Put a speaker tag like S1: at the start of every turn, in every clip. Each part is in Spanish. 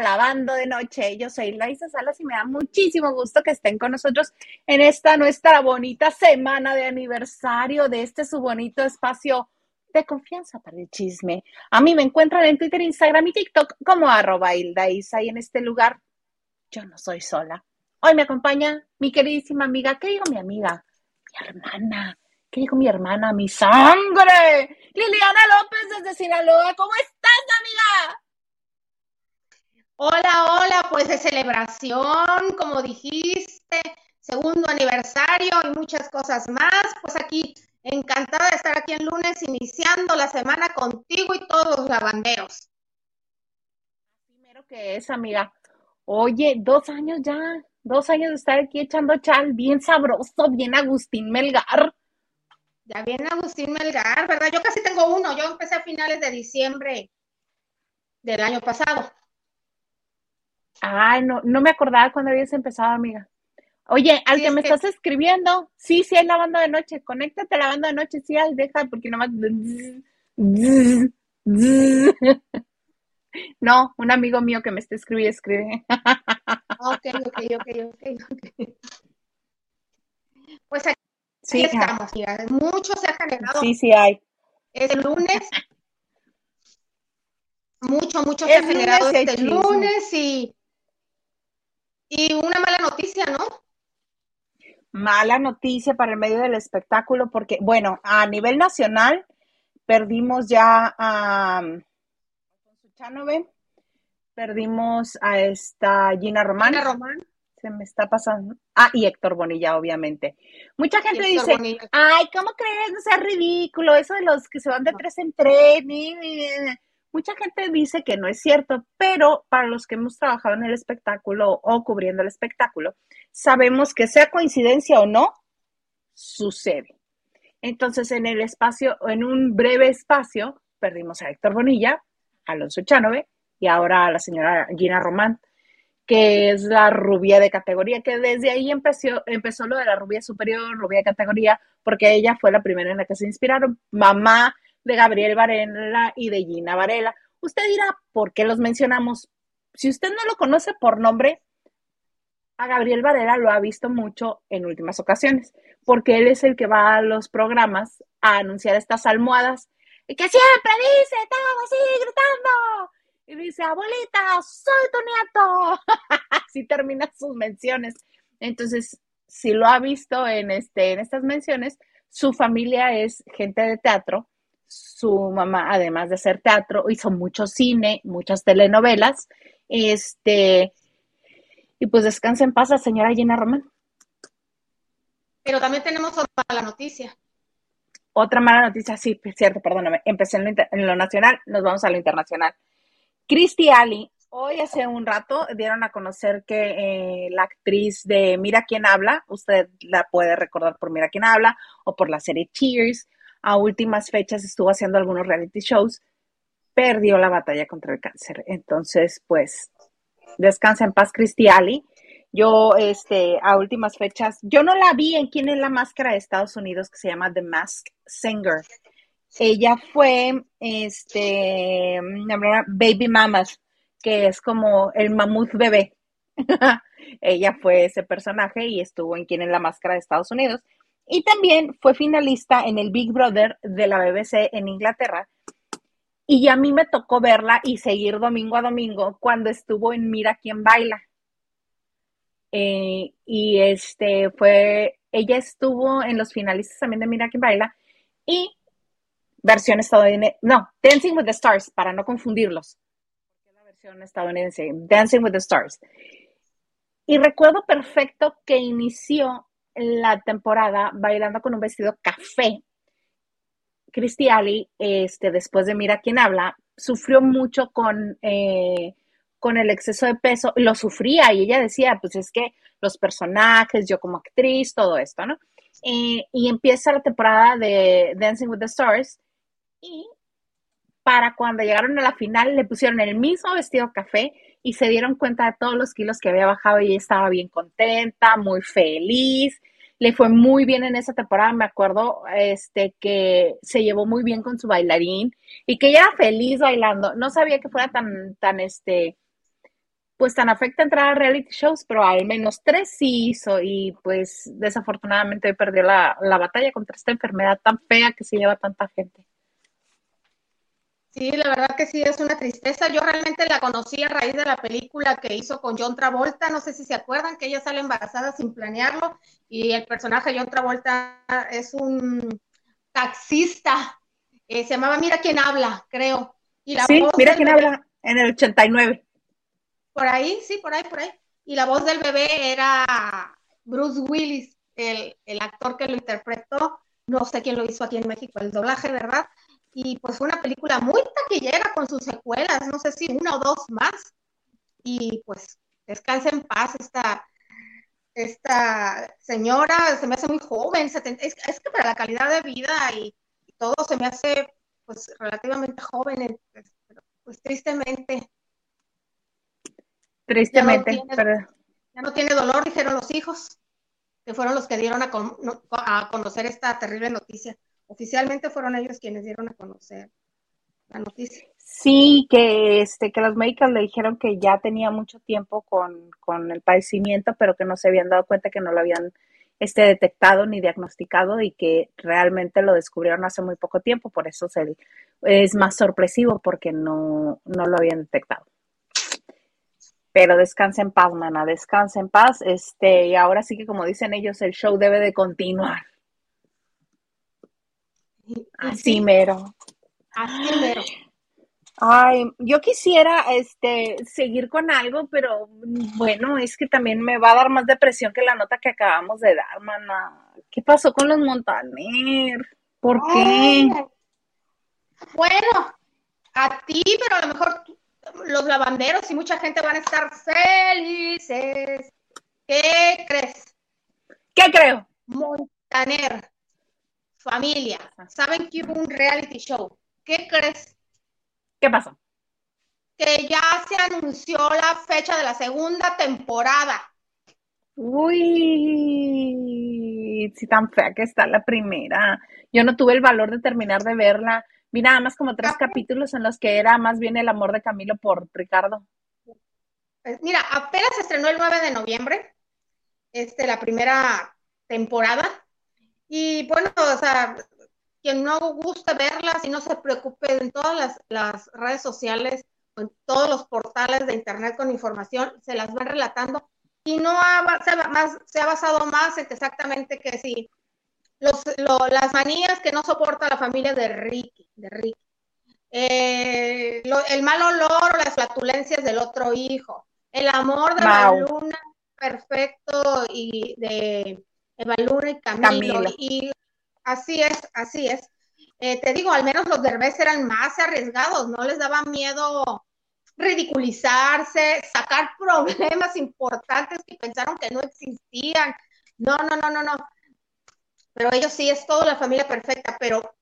S1: Lavando de Noche. Yo soy Laisa Salas y me da muchísimo gusto que estén con nosotros en esta nuestra bonita semana de aniversario de este su bonito espacio de confianza para el chisme. A mí me encuentran en Twitter, Instagram y TikTok como arroba y en este lugar yo no soy sola. Hoy me acompaña mi queridísima amiga, ¿qué digo mi amiga? Mi hermana. ¿Qué dijo mi hermana? ¡Mi sangre! Liliana López desde Sinaloa. ¿Cómo estás, amiga?
S2: Hola, hola, pues de celebración, como dijiste, segundo aniversario y muchas cosas más. Pues aquí, encantada de estar aquí el lunes, iniciando la semana contigo y todos los lavanderos.
S1: Primero que es, amiga. Oye, dos años ya, dos años de estar aquí echando chal, bien sabroso, bien Agustín Melgar.
S2: Ya viene Agustín Melgar, ¿verdad? Yo casi tengo uno, yo empecé a finales de diciembre del año pasado.
S1: Ay, no, no me acordaba cuando habías empezado, amiga. Oye, al que me estás escribiendo, sí, sí hay la banda de noche, conéctate a la banda de noche, sí hay, deja, porque nomás... No, un amigo mío que me está escribiendo, escribe.
S2: Ok, ok, ok, ok, Pues aquí sí, estamos, mira, mucho se ha generado.
S1: Sí, sí hay.
S2: Es el lunes. Mucho, mucho se ha generado este lunes y y una mala noticia, ¿no?
S1: Mala noticia para el medio del espectáculo, porque, bueno, a nivel nacional perdimos ya a Chanove, perdimos a esta Gina Román.
S2: Gina Román.
S1: Se me está pasando. Ah, y Héctor Bonilla, obviamente. Mucha gente dice, ay, ¿cómo crees? No sea ridículo, eso de los que se van de tres en tres. Mucha gente dice que no es cierto, pero para los que hemos trabajado en el espectáculo o cubriendo el espectáculo, sabemos que sea coincidencia o no, sucede. Entonces, en el espacio, en un breve espacio, perdimos a Héctor Bonilla, a Alonso Chanove y ahora a la señora Gina Román, que es la rubia de categoría, que desde ahí empezó, empezó lo de la rubia superior, rubia de categoría, porque ella fue la primera en la que se inspiraron. Mamá de Gabriel Varela y de Gina Varela. Usted dirá, ¿por qué los mencionamos? Si usted no lo conoce por nombre, a Gabriel Varela lo ha visto mucho en últimas ocasiones, porque él es el que va a los programas a anunciar estas almohadas y que siempre dice, estaba así gritando, y dice, abuelita, soy tu nieto. así termina sus menciones. Entonces, si lo ha visto en, este, en estas menciones, su familia es gente de teatro su mamá, además de hacer teatro, hizo mucho cine, muchas telenovelas. Este, y pues descansa en paz la señora Gina Román.
S2: Pero también tenemos otra mala noticia.
S1: Otra mala noticia, sí, cierto, perdóname. Empecé en lo, nacional, nos vamos a lo internacional. Christy Ali, hoy hace un rato dieron a conocer que eh, la actriz de Mira quién habla, usted la puede recordar por Mira quién habla o por la serie Cheers a últimas fechas estuvo haciendo algunos reality shows, perdió la batalla contra el cáncer. Entonces, pues, descansa en paz, Cristiali. Yo, este, a últimas fechas, yo no la vi en quién es la máscara de Estados Unidos que se llama The Mask Singer. Ella fue, este, Baby Mamas, que es como el mamut bebé. Ella fue ese personaje y estuvo en quién es la máscara de Estados Unidos. Y también fue finalista en el Big Brother de la BBC en Inglaterra. Y a mí me tocó verla y seguir domingo a domingo cuando estuvo en Mira quién baila. Eh, y este fue, ella estuvo en los finalistas también de Mira quién baila y versión estadounidense, no, Dancing with the Stars, para no confundirlos. La versión estadounidense, Dancing with the Stars. Y recuerdo perfecto que inició la temporada bailando con un vestido café. Christy Ali, este, después de Mira quién habla, sufrió mucho con, eh, con el exceso de peso, lo sufría y ella decía, pues es que los personajes, yo como actriz, todo esto, ¿no? Eh, y empieza la temporada de Dancing with the Stars y para cuando llegaron a la final le pusieron el mismo vestido café y se dieron cuenta de todos los kilos que había bajado y estaba bien contenta, muy feliz le fue muy bien en esa temporada, me acuerdo, este, que se llevó muy bien con su bailarín y que ella era feliz bailando. No sabía que fuera tan, tan, este, pues tan afecta entrar a reality shows, pero al menos tres sí hizo y pues desafortunadamente perdió la, la batalla contra esta enfermedad tan fea que se lleva tanta gente.
S2: Sí, la verdad que sí, es una tristeza. Yo realmente la conocí a raíz de la película que hizo con John Travolta. No sé si se acuerdan que ella sale embarazada sin planearlo y el personaje John Travolta es un taxista. Eh, se llamaba Mira quién habla, creo.
S1: Y la sí, Mira quién habla en el 89.
S2: Por ahí, sí, por ahí, por ahí. Y la voz del bebé era Bruce Willis, el, el actor que lo interpretó. No sé quién lo hizo aquí en México, el doblaje, ¿verdad? Y pues fue una película muy taquillera con sus secuelas, no sé si una o dos más. Y pues descansa en paz esta, esta señora, se me hace muy joven, es, que para la calidad de vida y, todo se me hace pues relativamente joven, pues, pues tristemente.
S1: Tristemente,
S2: ya no, tiene, ya no tiene dolor, dijeron los hijos, que fueron los que dieron a, a conocer esta terrible noticia oficialmente fueron ellos quienes dieron a conocer la noticia.
S1: Sí, que este, que los médicos le dijeron que ya tenía mucho tiempo con, con el padecimiento, pero que no se habían dado cuenta que no lo habían este, detectado ni diagnosticado y que realmente lo descubrieron hace muy poco tiempo, por eso se, es más sorpresivo porque no, no lo habían detectado. Pero descansa en paz, mana, descansa en paz. Este, y ahora sí que como dicen ellos, el show debe de continuar. Así mero.
S2: Así mero.
S1: Ay, yo quisiera este seguir con algo, pero bueno, es que también me va a dar más depresión que la nota que acabamos de dar, mana. ¿Qué pasó con los Montaner? ¿Por qué?
S2: bueno, a ti, pero a lo mejor los lavanderos y mucha gente van a estar felices. ¿Qué crees?
S1: ¿Qué creo?
S2: Montaner familia, saben que hubo un reality show. ¿Qué crees?
S1: ¿Qué pasó?
S2: Que ya se anunció la fecha de la segunda temporada.
S1: Uy, si tan fea que está la primera. Yo no tuve el valor de terminar de verla. Vi nada más como tres capítulos en los que era más bien el amor de Camilo por Ricardo.
S2: Pues mira, apenas se estrenó el 9 de noviembre, este, la primera temporada, y bueno, o sea, quien no guste verlas y no se preocupe, en todas las, redes sociales, en todos los portales de internet con información, se las van relatando. Y no ha, se, más, se ha basado más en exactamente que si los, las manías que no soporta la familia de Ricky, de Ricky. Eh, el mal olor o las flatulencias del otro hijo, el amor de la luna perfecto y de Evaluna y Camilo, Y así es, así es. Eh, te digo, al menos los derbés eran más arriesgados, no les daba miedo ridiculizarse, sacar problemas importantes que pensaron que no existían. No, no, no, no, no. Pero ellos sí, es toda la familia perfecta, pero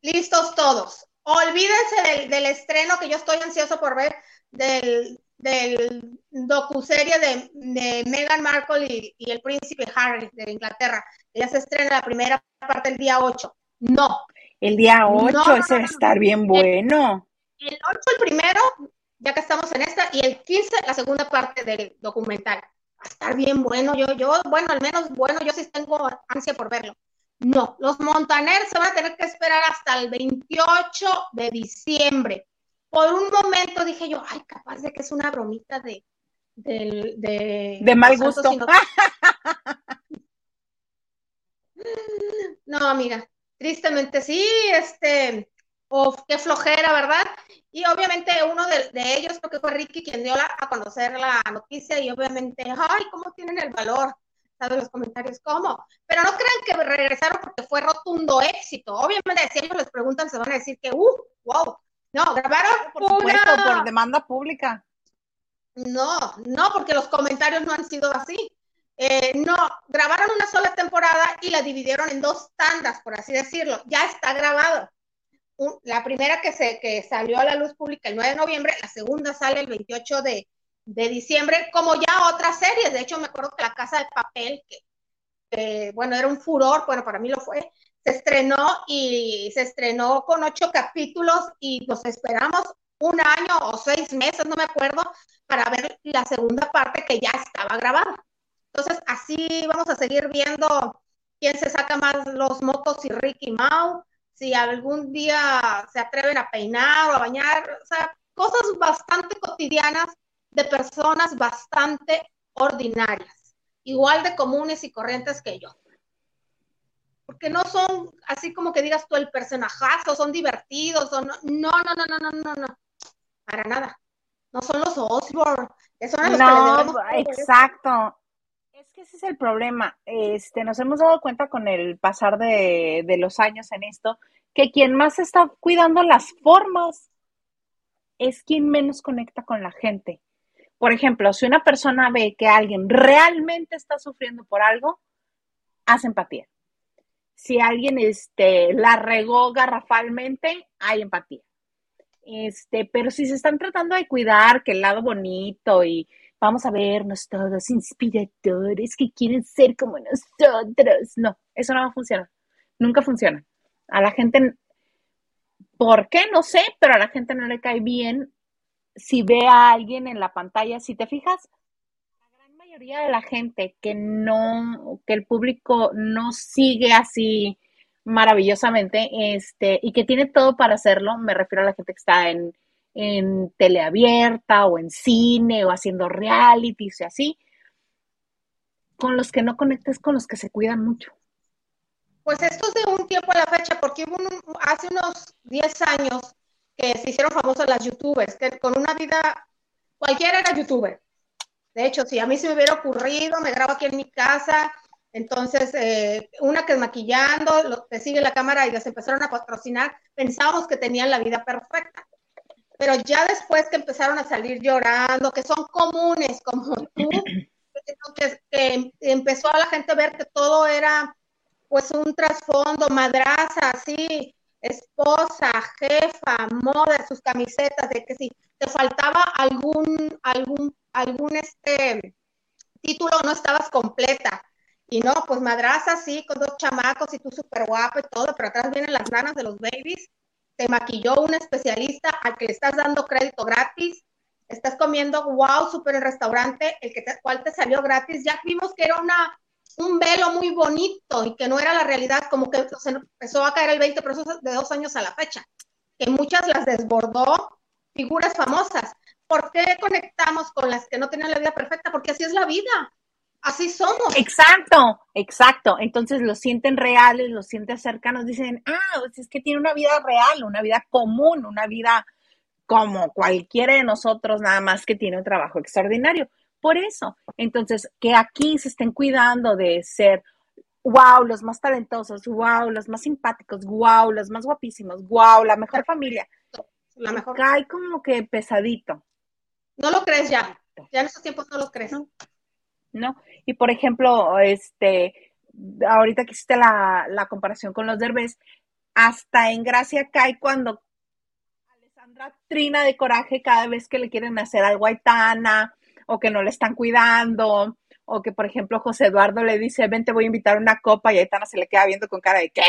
S2: listos todos. Olvídense del, del estreno que yo estoy ansioso por ver del, del docuserie de, de Meghan Markle y, el príncipe Harry de Inglaterra. Ella se estrena la primera parte el día 8. No.
S1: El día 8, ese va a estar bien bueno.
S2: El, 8 el primero, ya que estamos en esta, y el 15 la segunda parte del documental. Va a estar bien bueno. Yo, yo, bueno, al menos bueno, yo sí tengo ansia por verlo. No, los Montaner se van a tener que esperar hasta el 28 de diciembre por un momento dije yo, ay, capaz de que es una bromita de, de,
S1: de, mal gusto.
S2: No, amiga, tristemente sí, este, o qué flojera, ¿verdad? Y obviamente uno de, ellos, creo que fue Ricky, quien dio a conocer la noticia y obviamente, ay, ¿cómo tienen el valor? ¿Sabes los comentarios? ¿Cómo? Pero no crean que regresaron porque fue rotundo éxito. Obviamente, si ellos les preguntan, se van a decir que, uh, wow, no, grabaron
S1: por por demanda pública.
S2: No, no, porque los comentarios no han sido así. Eh, no, grabaron una sola temporada y la dividieron en dos tandas, por así decirlo. Ya está grabado. la primera que, se, que salió a la luz pública el 9 de noviembre, la segunda sale el 28 de, de diciembre, como ya otras series. De hecho, me acuerdo que La Casa de Papel, que bueno, era un furor, bueno, para mí lo fue, se estrenó y se estrenó con ocho capítulos y los esperamos un año o seis meses, no me acuerdo, para ver la segunda parte que ya estaba grabada. Entonces, así vamos a seguir viendo quién se saca más los motos y Ricky Mau, si algún día se atreven a peinar o a bañar, cosas bastante cotidianas de personas bastante ordinarias, igual de comunes y corrientes que yo. Porque no son así como que digas tú el personajazo, son divertidos, o no, no, no, no, no, no, no, para nada. No son los Osborne, son los
S1: no, exacto. Es que ese es el problema. Este, nos hemos dado cuenta con el pasar de, de los años en esto, que quien más está cuidando las formas es quien menos conecta con la gente. Por ejemplo, si una persona ve que alguien realmente está sufriendo por algo, hace empatía. Si alguien este, la regó garrafalmente, hay empatía. Este, pero si se están tratando de cuidar, que el lado bonito y vamos a vernos todos inspiradores que quieren ser como nosotros. No, eso no va a funcionar. Nunca funciona. A la gente ¿Por qué? No sé, pero a la gente no le cae bien si ve a alguien en la pantalla. Si te fijas, mayoría de la gente que no, que el público no sigue así maravillosamente, este, y que tiene todo para hacerlo, me refiero a la gente que está en, en teleabierta o en cine o haciendo realities y así, con los que no conectes con los que se cuidan mucho.
S2: Pues esto es de un tiempo a la fecha, porque hubo hace unos 10 años que se hicieron famosas las youtubers, que con una vida, cualquiera era youtuber. De hecho, si a mí se me hubiera ocurrido, me grabo aquí en mi casa, entonces eh, una que es maquillando, lo, te sigue la cámara y las empezaron a patrocinar, pensábamos que tenían la vida perfecta. Pero ya después que empezaron a salir llorando, que son comunes como tú, que, que empezó a la gente a ver que todo era pues un trasfondo, madraza, así, esposa, jefa, moda, sus camisetas, de que si te faltaba algún, algún, algún este título, no estabas completa. Y no, pues madraza, sí, con dos chamacos y tú súper guapa y todo, pero atrás vienen las nanas de los babies. Te maquilló un especialista al que le estás dando crédito gratis. Estás comiendo, wow, súper el restaurante, el que cual te salió gratis. Ya vimos que era una un velo muy bonito y que no era la realidad, como que empezó a caer el 20 pesos de dos años a la fecha, que muchas las desbordó figuras famosas. ¿Por qué conectamos con las que no tienen la vida perfecta? Porque así es la vida. Así somos.
S1: Exacto, exacto. Entonces lo sienten reales, lo sienten cercanos, dicen, ah, pues es que tiene una vida real, una vida común, una vida como cualquiera de nosotros, nada más que tiene un trabajo extraordinario por eso. Entonces, que aquí se estén cuidando de ser, wow, los más talentosos, wow, los más simpáticos, wow, los más guapísimos, wow, la mejor familia. La mejor. Cae como que pesadito.
S2: No lo crees ya. Ya en estos tiempos no lo crees.
S1: No. Y por ejemplo, este, ahorita que hiciste la, la comparación con los derbés, hasta en gracia cae cuando Alessandra trina de coraje cada vez que le quieren hacer algo a Aitana o que no le están cuidando, o que, por ejemplo, José Eduardo le dice, ven, te voy a invitar a una copa y Aitana se le queda viendo con cara de, ¿qué?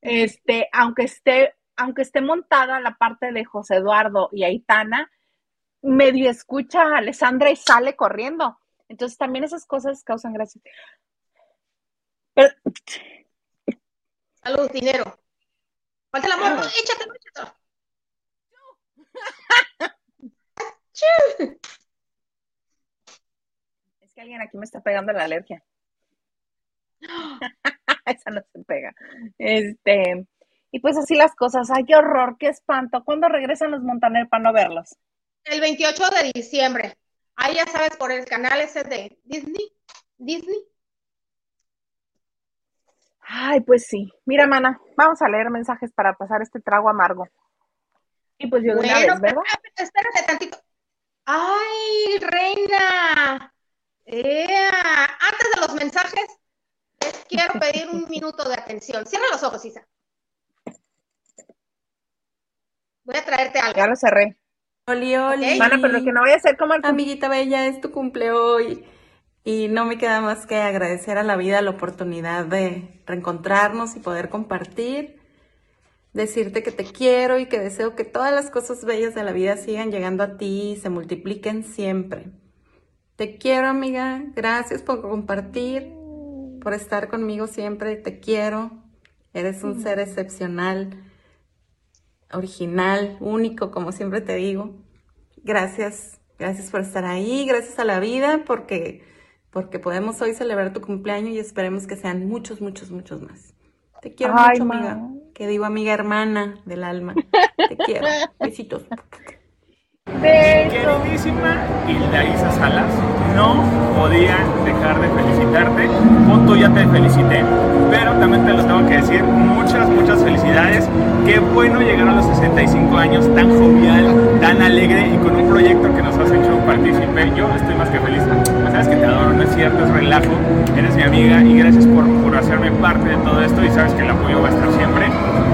S1: Este, aunque esté, aunque esté montada la parte de José Eduardo y Aitana, medio escucha a Alessandra y sale corriendo. Entonces también esas cosas causan gracia.
S2: Salud, dinero. Falta el amor, échate,
S1: échate. alguien aquí me está pegando la alergia. Esa no se pega. Este, y pues así las cosas. Ay, qué horror, qué espanto. ¿Cuándo regresan los Montaner para no verlos?
S2: El 28 de diciembre. Ahí ya sabes, por el canal ese de Disney. Disney.
S1: Ay, pues sí. Mira, mana, vamos a leer mensajes para pasar este trago amargo. Y pues yo de una vez, ¿verdad?
S2: Espérate tantito. Ay, reina. Antes de los mensajes, quiero pedir un minuto de atención. Cierra los ojos, Isa. Voy a traerte algo.
S1: Ya lo cerré.
S3: Oli, oli.
S1: Mana, pero que no vaya a ser como el...
S3: Amiguita bella, es tu cumple hoy. Y no me queda más que agradecer a la vida la oportunidad de reencontrarnos y poder compartir. decirte que te quiero y que deseo que todas las cosas bellas de la vida sigan llegando a ti y se multipliquen siempre. Te quiero, amiga. Gracias por compartir, por estar conmigo siempre. Te quiero. Eres un ser excepcional, original, único, como siempre te digo. Gracias. Gracias por estar ahí. Gracias a la vida porque, porque podemos hoy celebrar tu cumpleaños y esperemos que sean muchos, muchos, muchos más. Te quiero mucho, amiga. Que digo amiga hermana del alma. Te quiero. Besitos.
S4: Queridísima Hilda Isa Salas, no podía dejar de felicitarte. Punto, ya te felicité, pero también te lo tengo que decir. Muchas, muchas felicidades. Qué bueno llegar a los 65 años tan jovial, tan alegre y con un proyecto que nos has hecho partícipe. Yo estoy más que feliz. Sabes que te adoro, no es cierto, es relajo. Eres mi amiga y gracias por, por hacerme parte de todo esto. Y sabes que el apoyo va a estar siempre.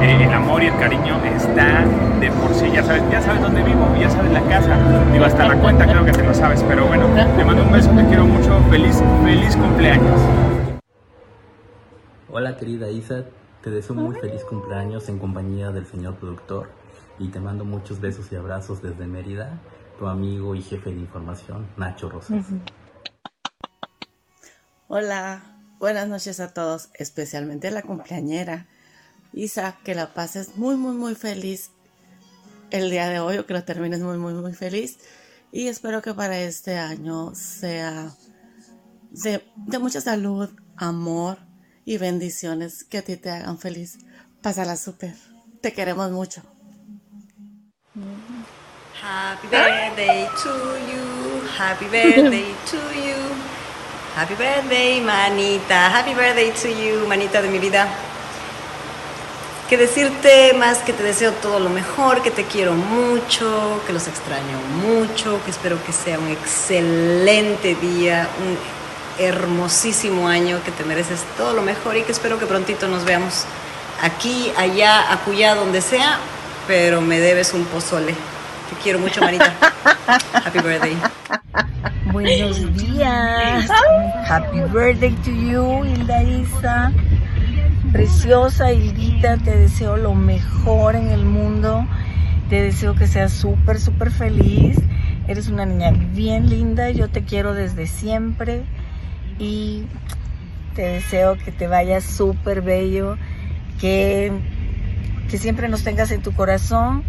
S4: Eh, el amor y el cariño está de por sí. Ya sabes, ya sabes dónde vivo, ya sabes la casa. Digo, hasta la cuenta creo que te lo sabes. Pero bueno, te mando un beso, te quiero mucho. Feliz, feliz cumpleaños.
S5: Hola querida Isa, te deseo muy feliz cumpleaños en compañía del señor productor y te mando muchos besos y abrazos desde Mérida, tu amigo y jefe de información, Nacho Rosas.
S6: Hola, buenas noches a todos, especialmente a la cumpleañera. Isa, que la pases muy, muy, muy feliz el día de hoy o que lo termines muy, muy, muy feliz. Y espero que para este año sea de, de mucha salud, amor y bendiciones que a ti te hagan feliz. Pásala súper. Te queremos mucho.
S7: Happy birthday to you. Happy birthday to you. Happy birthday, manita. Happy birthday to you, manita de mi vida. Que decirte más que te deseo todo lo mejor, que te quiero mucho, que los extraño mucho, que espero que sea un excelente día, un hermosísimo año, que te mereces todo lo mejor y que espero que prontito nos veamos aquí, allá, acullá, donde sea, pero me debes un pozole. Te quiero mucho, Marita. Happy birthday.
S8: Buenos días. Happy birthday to you, Hilda Isa. Preciosa Hildita, te deseo lo mejor en el mundo. Te deseo que seas súper, súper feliz. Eres una niña bien linda. Yo te quiero desde siempre. Y te deseo que te vayas súper bello. Que, que siempre nos tengas en tu corazón.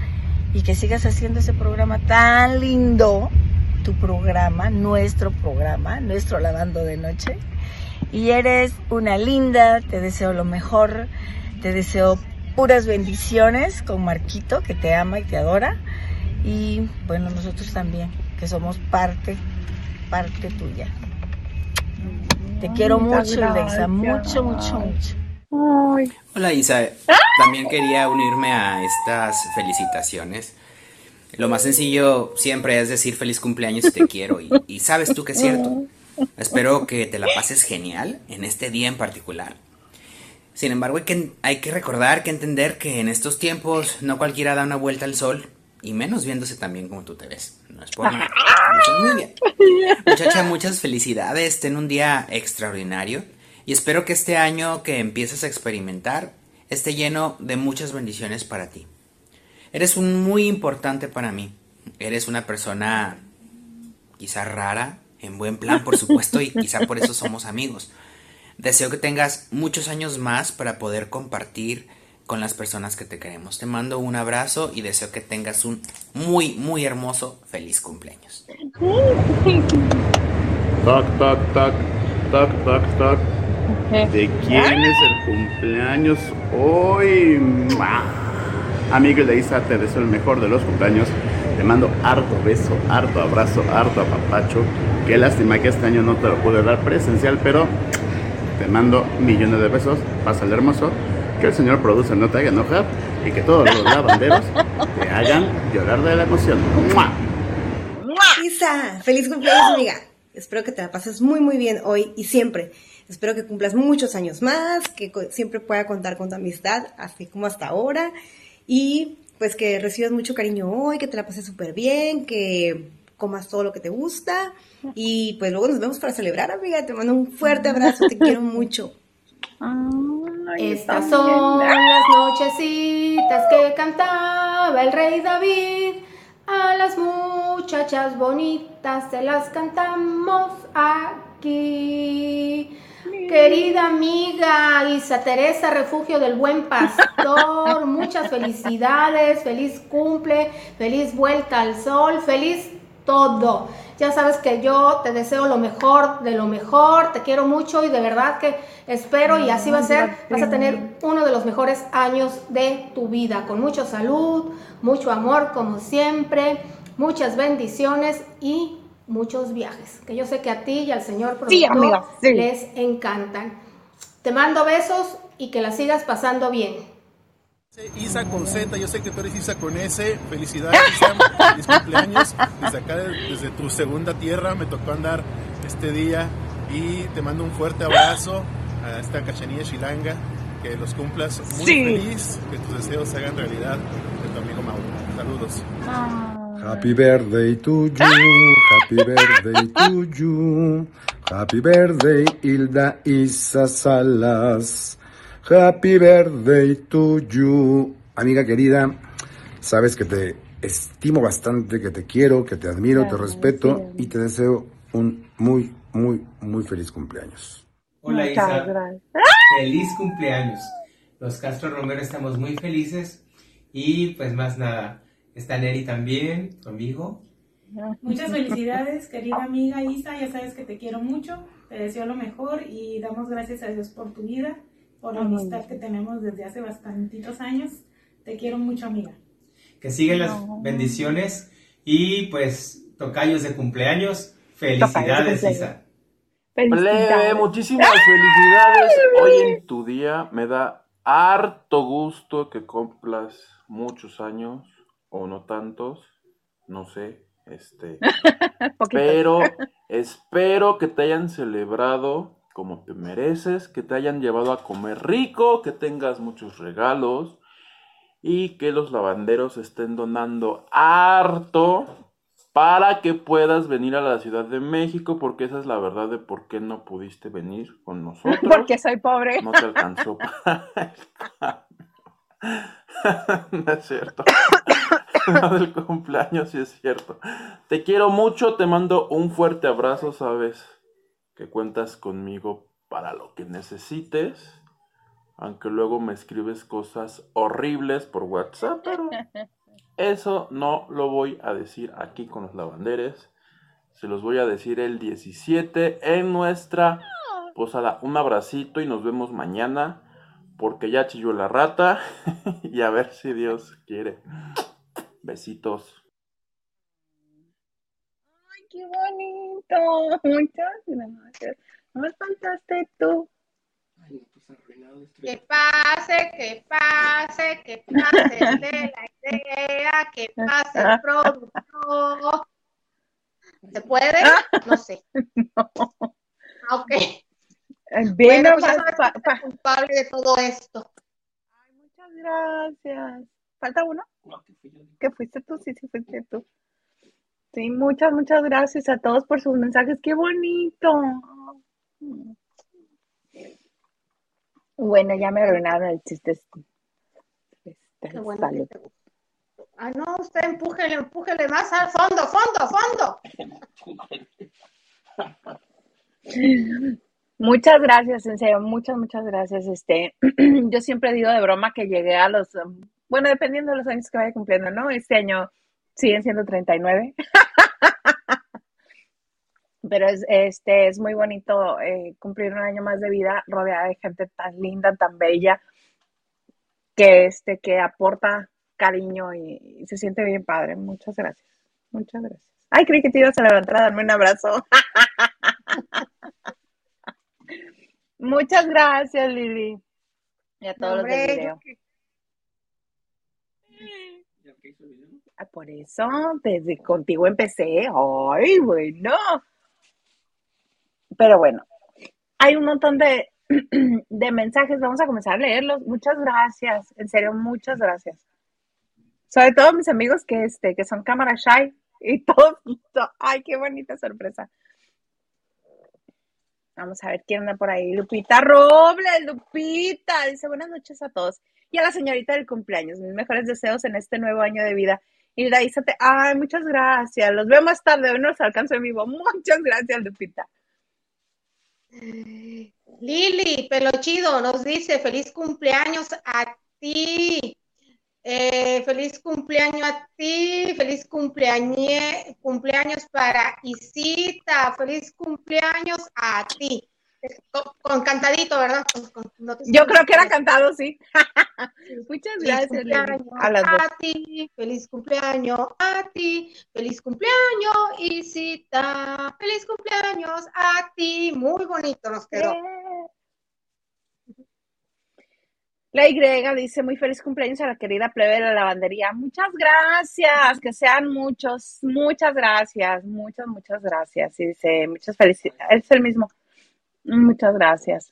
S8: Y que sigas haciendo ese programa tan lindo. Tu programa, nuestro programa, nuestro lavando de noche y eres una linda, te deseo lo mejor, te deseo puras bendiciones con Marquito que te ama y te adora y bueno, nosotros también, que somos parte, parte tuya. Te quiero mucho, Alexa, mucho, mucho, mucho.
S9: Hola Isa, también quería unirme a estas felicitaciones. Lo más sencillo siempre es decir feliz cumpleaños y te quiero y, y sabes tú que es cierto. Espero que te la pases genial en este día en particular. Sin embargo, hay que, recordar, que entender que en estos tiempos no cualquiera da una vuelta al sol, y menos viéndose tan bien como tú te ves. No es por nada. Muchacha, muchas felicidades. Ten un día extraordinario. Y espero que este año que empieces a experimentar esté lleno de muchas bendiciones para ti. Eres un muy importante para mí. Eres una persona quizá rara, en buen plan, por supuesto, y quizá por eso somos amigos. Deseo que tengas muchos años más para poder compartir con las personas que te queremos. Te mando un abrazo y deseo que tengas un muy, muy hermoso feliz cumpleaños.
S10: Toc, toc, toc, toc, toc, toc. ¿De quién es el cumpleaños hoy? Amigo de Isa, te deseo el mejor de los cumpleaños. Te mando harto beso, harto abrazo, harto apapacho. Qué lástima que este año no te lo pude dar presencial, pero te mando millones de besos. Pásale hermoso. Que el señor produce no te haga enojar y que todos los lavanderos te hagan llorar de la emoción. ¡Mua!
S7: Isa, feliz cumpleaños, amiga. Espero que te la pases muy, muy bien hoy y siempre. Espero que cumplas muchos años más, que siempre pueda contar con tu amistad, así como hasta ahora. Y pues que recibas mucho cariño hoy, que te la pases súper bien, que comas todo lo que te gusta. Y pues luego nos vemos para celebrar, amiga. Te mando un fuerte abrazo, te quiero mucho.
S2: Estas son las nochecitas que cantaba el rey David, a las muchachas bonitas se las cantamos aquí. Querida amiga Isa Teresa, refugio del buen pastor, muchas felicidades, feliz cumple, feliz vuelta al sol, feliz todo. Ya sabes que yo te deseo lo mejor de lo mejor, te quiero mucho y de verdad que espero y así va a ser, vas a tener uno de los mejores años de tu vida, con mucha salud, mucho amor como siempre, muchas bendiciones y muchos viajes, que yo sé que a ti y al señor productor les encantan. Te mando besos y que la sigas pasando bien.
S11: Isa con Z, yo sé que tú eres Isa con S. Felicidades, Isa. Feliz cumpleaños. Desde acá, desde tu segunda tierra, me tocó andar este día. Y te mando un fuerte abrazo a esta cachanilla Shilanga. Que los cumplas muy feliz. Que tus deseos se hagan realidad de tu amigo Mauro. Saludos.
S12: Happy birthday to you, happy birthday to you, happy birthday Hilda Isa Salas. Happy birthday to you. Amiga querida, sabes que te estimo bastante, que te quiero, que te admiro, te respeto y te deseo un muy, muy, muy feliz cumpleaños.
S13: Hola Isa. Feliz cumpleaños. Los Castro Romero estamos muy felices y pues más nada, está Neri también, tu amigo.
S14: Muchas felicidades, querida amiga Isa, ya sabes que te quiero mucho, te deseo lo mejor y damos gracias a Dios por tu vida por la amistad que tenemos desde hace bastantitos años. Te quiero mucho, amiga.
S13: Que siguen las bendiciones y pues tocayos de cumpleaños. Felicidades, Isa.
S15: Felicidades. muchísimas felicidades. Hoy en tu día me da harto gusto que cumplas muchos años o no tantos, no sé, este, pero espero que te hayan celebrado como te mereces, que te hayan llevado a comer rico, que tengas muchos regalos y que los lavanderos estén donando harto para que puedas venir a la Ciudad de México, porque esa es la verdad de por qué no pudiste venir con nosotros.
S1: Porque soy pobre.
S15: No te alcanzó para no es cierto. del cumpleaños, sí es cierto. Te quiero mucho, te mando un fuerte abrazo, ¿sabes? que cuentas conmigo para lo que necesites, aunque luego me escribes cosas horribles por WhatsApp, pero eso no lo voy a decir aquí con los lavanderes. Se los voy a decir el 17 en nuestra posada. Un abracito y nos vemos mañana porque ya chilló la rata y a ver si Dios quiere. Besitos
S1: qué bonito. Muchas gracias. No me faltaste tú.
S2: Pues, que pase, que pase, que pase de la idea, que pase el producto. ¿Se puede? No sé. No. Ok.
S1: Bien,
S2: bueno, pues culpable de todo esto.
S1: Ay, muchas gracias. ¿Falta uno? No, que fuiste tú, sí, sí fuiste tú. Sí, muchas, muchas gracias a todos por sus mensajes. ¡Qué bonito! Bueno, ya me arruinaron el chiste. Este,
S2: Qué bueno Ah, no, usted empújele, empújele más al fondo, fondo,
S1: fondo. Muchas gracias, en serio, muchas, muchas gracias. Este, yo siempre digo de broma que llegué a los, bueno, dependiendo de los años que vaya cumpliendo, ¿no? Este año siguen siendo 39. Pero es, este, es muy bonito eh, cumplir un año más de vida rodeada de gente tan linda, tan bella, que, este, que aporta cariño y, se siente bien padre. Muchas gracias. Muchas gracias. Ay, creí que te ibas a levantar a darme un abrazo. Muchas gracias, Lili. Y a todos los del video. Ah, por eso, desde contigo empecé. Ay, bueno. Pero bueno, hay un montón de, de mensajes. Vamos a comenzar a leerlos. Muchas gracias. En serio, muchas gracias. Sobre todo mis amigos que, este, que son cámara shy y todo. Ay, qué bonita sorpresa. Vamos a ver quién anda por ahí. Lupita Robles, Lupita. Dice buenas noches a todos. Y a la señorita del cumpleaños. Mis mejores deseos en este nuevo año de vida. Hilda Isate, ay, muchas gracias. Los veo más tarde, hoy no los alcanzo en vivo. Muchas gracias, Lupita.
S2: Lili, Pelochido, nos dice feliz cumpleaños a ti. Eh, feliz cumpleaños a ti, feliz cumpleaños para Isita, feliz cumpleaños a ti. Con, cantadito, ¿verdad?
S1: Yo creo que era cantado, sí. Muchas gracias.
S2: A, ti, feliz cumpleaños a ti, feliz cumpleaños, Isita, feliz cumpleaños a ti. Muy bonito nos quedó.
S1: La Y dice, muy feliz cumpleaños a la querida plebe de la lavandería. Muchas gracias, que sean muchos, muchas gracias, muchas, muchas gracias. Y dice, muchas felicidades, es el mismo. Muchas gracias.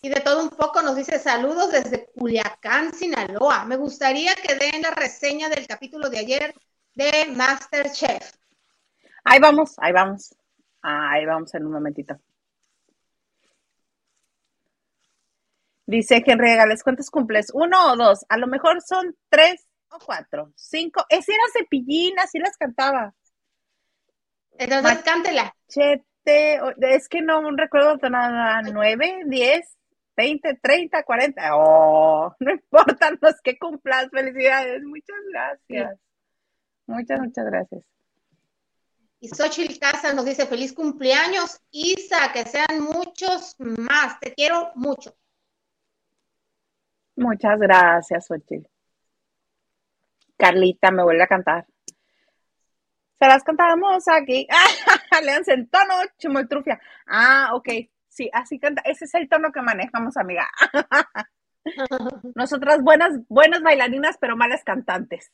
S2: Y de todo un poco nos dice saludos desde Culiacán, Sinaloa. Me gustaría que den la reseña del capítulo de ayer de Masterchef.
S1: Ahí vamos, ahí vamos. Ahí vamos en un momentito. Dice Henry Gales, ¿cuántos cumples? ¿Uno o dos? A lo mejor son tres o cuatro, cinco. Esa era cepillín, así las cantaba.
S2: Entonces, cántela.
S1: Es que no recuerdo nada. ¿Nueve, diez, veinte, treinta, cuarenta? Oh, no importa los que cumplas. Felicidades. Muchas gracias. Muchas, muchas gracias.
S2: Y Xochitl Casa nos dice, feliz cumpleaños, Isa, que sean muchos más. Te quiero mucho.
S1: Muchas gracias, Xochitl. Carlita me vuelve a cantar. Se las cantamos aquí. Leanse en tono chimoltrufia. Ah, ok. Sí, así canta. Ese es el tono que manejamos, amiga. Nosotras buenas, buenas bailarinas, pero malas cantantes.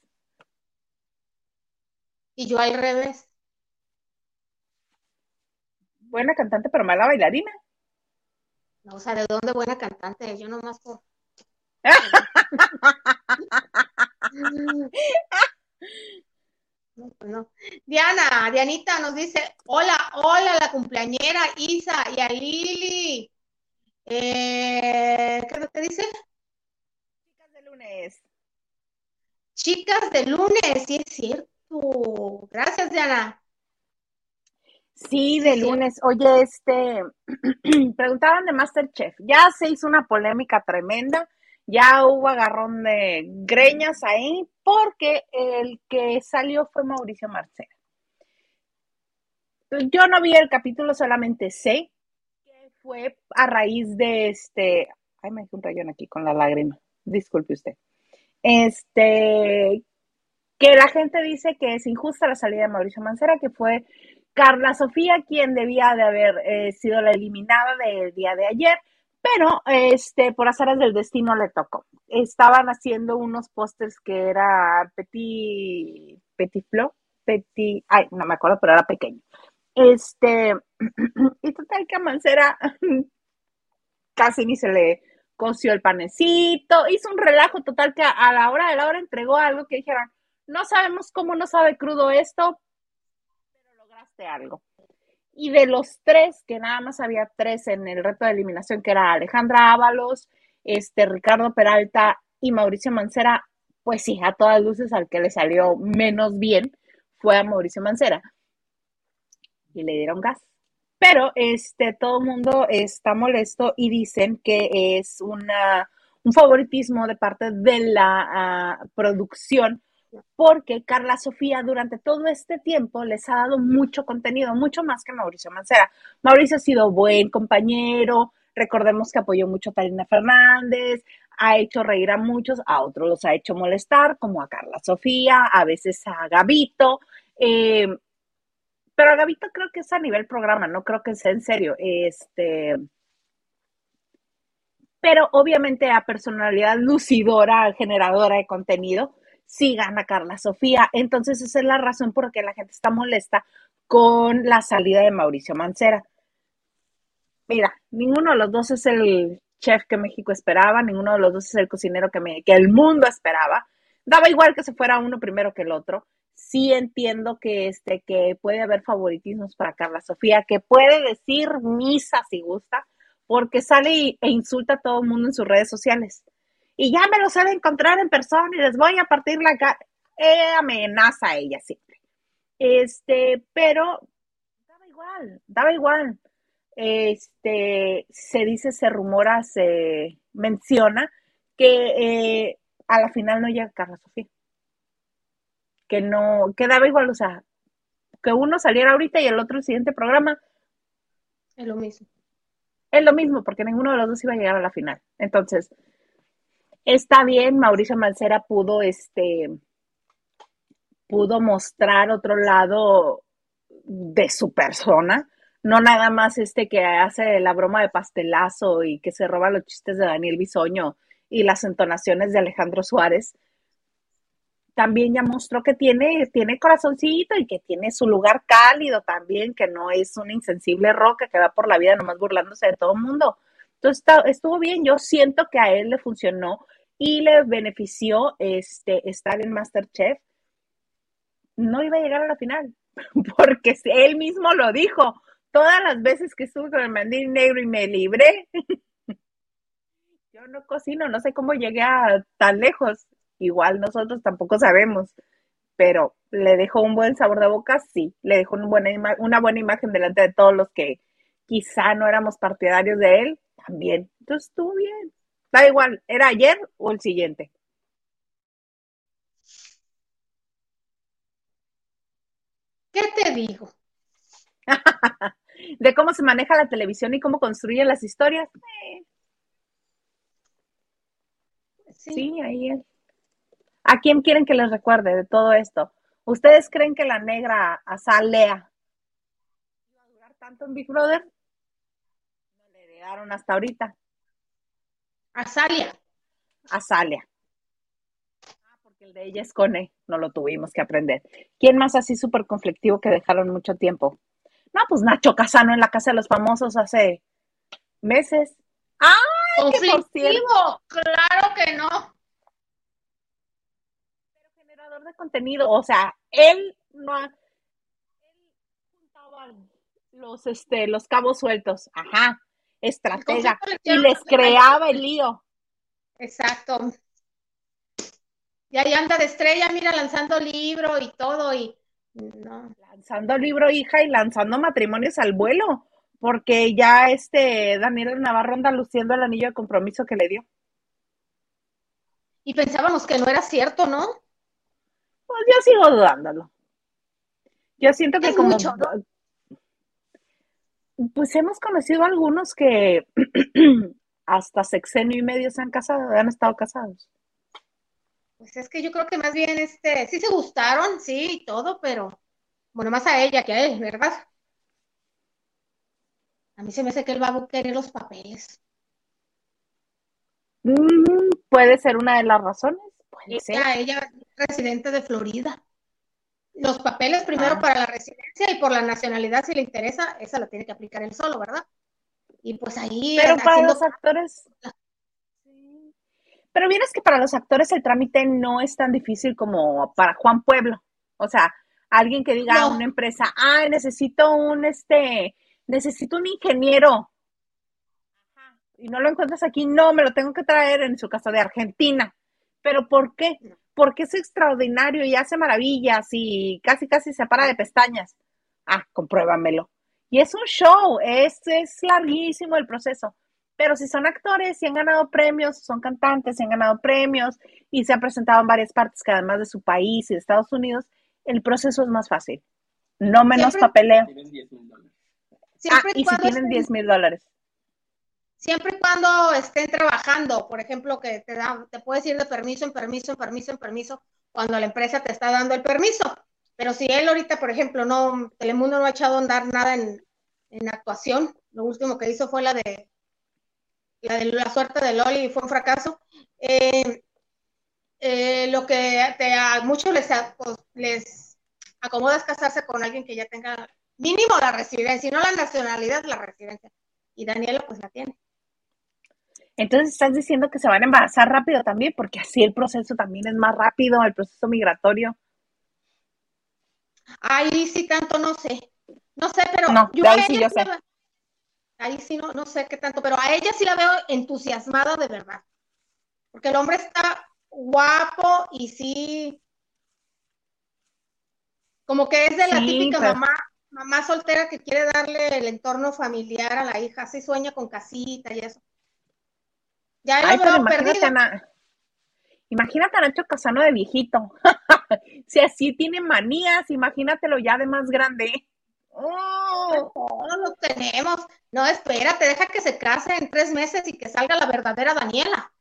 S2: Y yo al revés.
S1: Buena cantante, pero mala bailarina.
S2: No, o sea, ¿de dónde buena cantante? Yo nomás por Diana, Dianita nos dice, hola, hola, la cumpleañera Isa y a Lili. Eh, ¿Qué te dice?
S1: Chicas de lunes.
S2: Chicas de lunes, sí es cierto. Gracias, Diana.
S1: Sí, de lunes. Oye, este, preguntaban de Masterchef. Ya se hizo una polémica tremenda ya hubo agarrón de greñas ahí porque el que salió fue Mauricio Marcela. Yo no vi el capítulo, solamente sé que fue a raíz de este. Ay, me un rayón aquí con la lágrima. Disculpe usted. Este. Que la gente dice que es injusta la salida de Mauricio Mancera, que fue Carla Sofía quien debía de haber eh, sido la eliminada del día de ayer pero este, por azares del destino le tocó. Estaban haciendo unos pósters que era Petit, Petit Flo, Petit, ay, no me acuerdo, pero era pequeño. Este, y total que a Mancera casi ni se le coció el panecito, hizo un relajo total que a la hora de la hora entregó algo que dijeron, no sabemos cómo no sabe crudo esto, pero lograste algo. Y de los tres, que nada más había tres en el reto de eliminación, que era Alejandra Ábalos, este, Ricardo Peralta y Mauricio Mancera, pues sí, a todas luces al que le salió menos bien fue a Mauricio Mancera. Y le dieron gas. Pero este, todo el mundo está molesto y dicen que es una, un favoritismo de parte de la ah, producción porque Carla Sofía durante todo este tiempo les ha dado mucho contenido, mucho más que Mauricio Mancera. Mauricio ha sido buen compañero, recordemos que apoyó mucho a Talina Fernández, ha hecho reír a muchos, a otros los ha hecho molestar, como a Carla Sofía, a veces a Gabito. Eh, pero a Gabito creo que es a nivel programa, no creo que sea en serio. Este, pero obviamente a personalidad lucidora, generadora de contenido, sí gana Carla Sofía. Entonces esa es la razón por la que la gente está molesta con la salida de Mauricio Mancera. Mira, ninguno de los dos es el chef que México esperaba, ninguno de los dos es el cocinero que, me, el mundo esperaba. Daba igual que se fuera uno primero que el otro. Sí entiendo que, este, que puede haber favoritismos para Carla Sofía, que puede decir misa si gusta, porque sale e insulta a todo el mundo en sus redes sociales y ya me los he de encontrar en persona y les voy a partir la cara. Eh, amenaza a ella siempre. Este, pero daba igual, daba igual. Este, se dice, se rumora, se menciona que eh, a la final no llega Carla Sofía. Que no, que daba igual, o sea, que uno saliera ahorita y el otro el siguiente programa.
S2: Es lo mismo.
S1: Es lo mismo, porque ninguno de los dos iba a llegar a la final. Entonces, está bien, Mauricio Mancera pudo, este, pudo mostrar otro lado de su persona, no nada más este que hace la broma de pastelazo y que se roba los chistes de Daniel Bisoño y las entonaciones de Alejandro Suárez, también ya mostró que tiene, tiene corazoncito y que tiene su lugar cálido también, que no es una insensible roca que va por la vida nomás burlándose de todo el mundo. Entonces estuvo bien, yo siento que a él le funcionó y le benefició este, estar en Masterchef. No iba a llegar a la final, porque él mismo lo dijo. Todas las veces que estuve con el mandil negro y me libré, yo no cocino, no sé cómo llegué a tan lejos igual nosotros tampoco sabemos, pero le dejó un buen sabor de boca, sí, le dejó buena, una buena imagen delante de todos los que quizá no éramos partidarios de él, también. Entonces estuvo bien. Da igual, ¿era ayer o el siguiente?
S2: ¿Qué te digo?
S1: de cómo se maneja la televisión y cómo construyen las historias. Eh. Sí. sí, ahí es. ¿A quién quieren que les recuerde de todo esto? ¿Ustedes creen que la negra Azalea iba a durar tanto en Big Brother? Llegaron hasta ahorita.
S2: Azalia.
S1: Azalia. Ah, porque el de ella es Cone, no lo tuvimos que aprender. ¿Quién más así súper conflictivo que dejaron mucho tiempo? No, pues Nacho Casano en la Casa de los Famosos hace meses. ¡Ay,
S2: conflictivo! Claro que no
S1: de contenido, o sea, él no él juntaba los este los cabos sueltos, ajá, estratega y les creaba el lío.
S2: Exacto. Y ahí anda de estrella, mira, lanzando libro y todo y no.
S1: Lanzando libro, hija, y lanzando matrimonios al vuelo, porque ya este Daniel Navarro anda luciendo el anillo de compromiso que le dio.
S2: Y pensábamos que no era cierto, ¿no?
S1: Pues yo sigo dudándolo. Yo siento que como... Pues hemos conocido algunos que hasta sexenio y medio se han casado, han estado casados.
S2: Pues es que yo creo que más bien este, sí se gustaron, sí, y todo, pero bueno, más a ella que a él, ¿verdad? A mí se me hace que él va a querer los papeles.
S1: Mm, puede ser una de las razones.
S2: Ella, ella residente de Florida. Los papeles primero ah. para la residencia y por la nacionalidad, si le interesa, esa la tiene que aplicar él solo, ¿verdad? Y pues ahí.
S1: Pero para los actores. Pero vienes que para los actores el trámite no es tan difícil como para Juan Pueblo. O sea, alguien que diga a una empresa, ah, necesito un este, necesito un ingeniero. Y no lo encuentras aquí, no, me lo tengo que traer en su casa de Argentina. ¿Pero por qué? Porque es extraordinario y hace maravillas y casi casi se para de pestañas. Ah, compruébamelo. Y es un show, es, es larguísimo el proceso. Pero si son actores y han ganado premios, son cantantes y han ganado premios y se han presentado en varias partes que además de su país y de Estados Unidos, el proceso es más fácil. No menos papeleo. Ah, y si tienen 10 mil dólares
S2: siempre y cuando estén trabajando, por ejemplo, que te, da, te puedes ir de permiso en permiso, en permiso, en permiso, cuando la empresa te está dando el permiso. Pero si él ahorita, por ejemplo, no, Telemundo no ha echado a andar nada en, actuación, lo último que hizo fue la de la de la suerte de Loli y fue un fracaso. Eh, eh, lo que a muchos les, pues, les acomoda es casarse con alguien que ya tenga mínimo la residencia, y no la nacionalidad, la residencia. Y Daniela pues la tiene.
S1: Entonces estás diciendo que se van a embarazar rápido también, porque así el proceso también es más rápido, el proceso migratorio.
S2: Ahí sí tanto no sé. No sé, pero
S1: yo ahí sí yo sé.
S2: ahí sí no, no sé qué tanto, pero a ella sí la veo entusiasmada de verdad. porque el hombre está guapo y sí, como que es de la típica mamá, mamá soltera que quiere darle el entorno familiar a la hija, así sueña con casita y eso.
S1: Ya lo veo perdido. Imagínate a Nacho Casano de viejito. si así tiene manías, imagínatelo ya de más grande.
S2: Oh. No lo tenemos. No, espérate, deja que se case en tres meses y que salga la verdadera Daniela.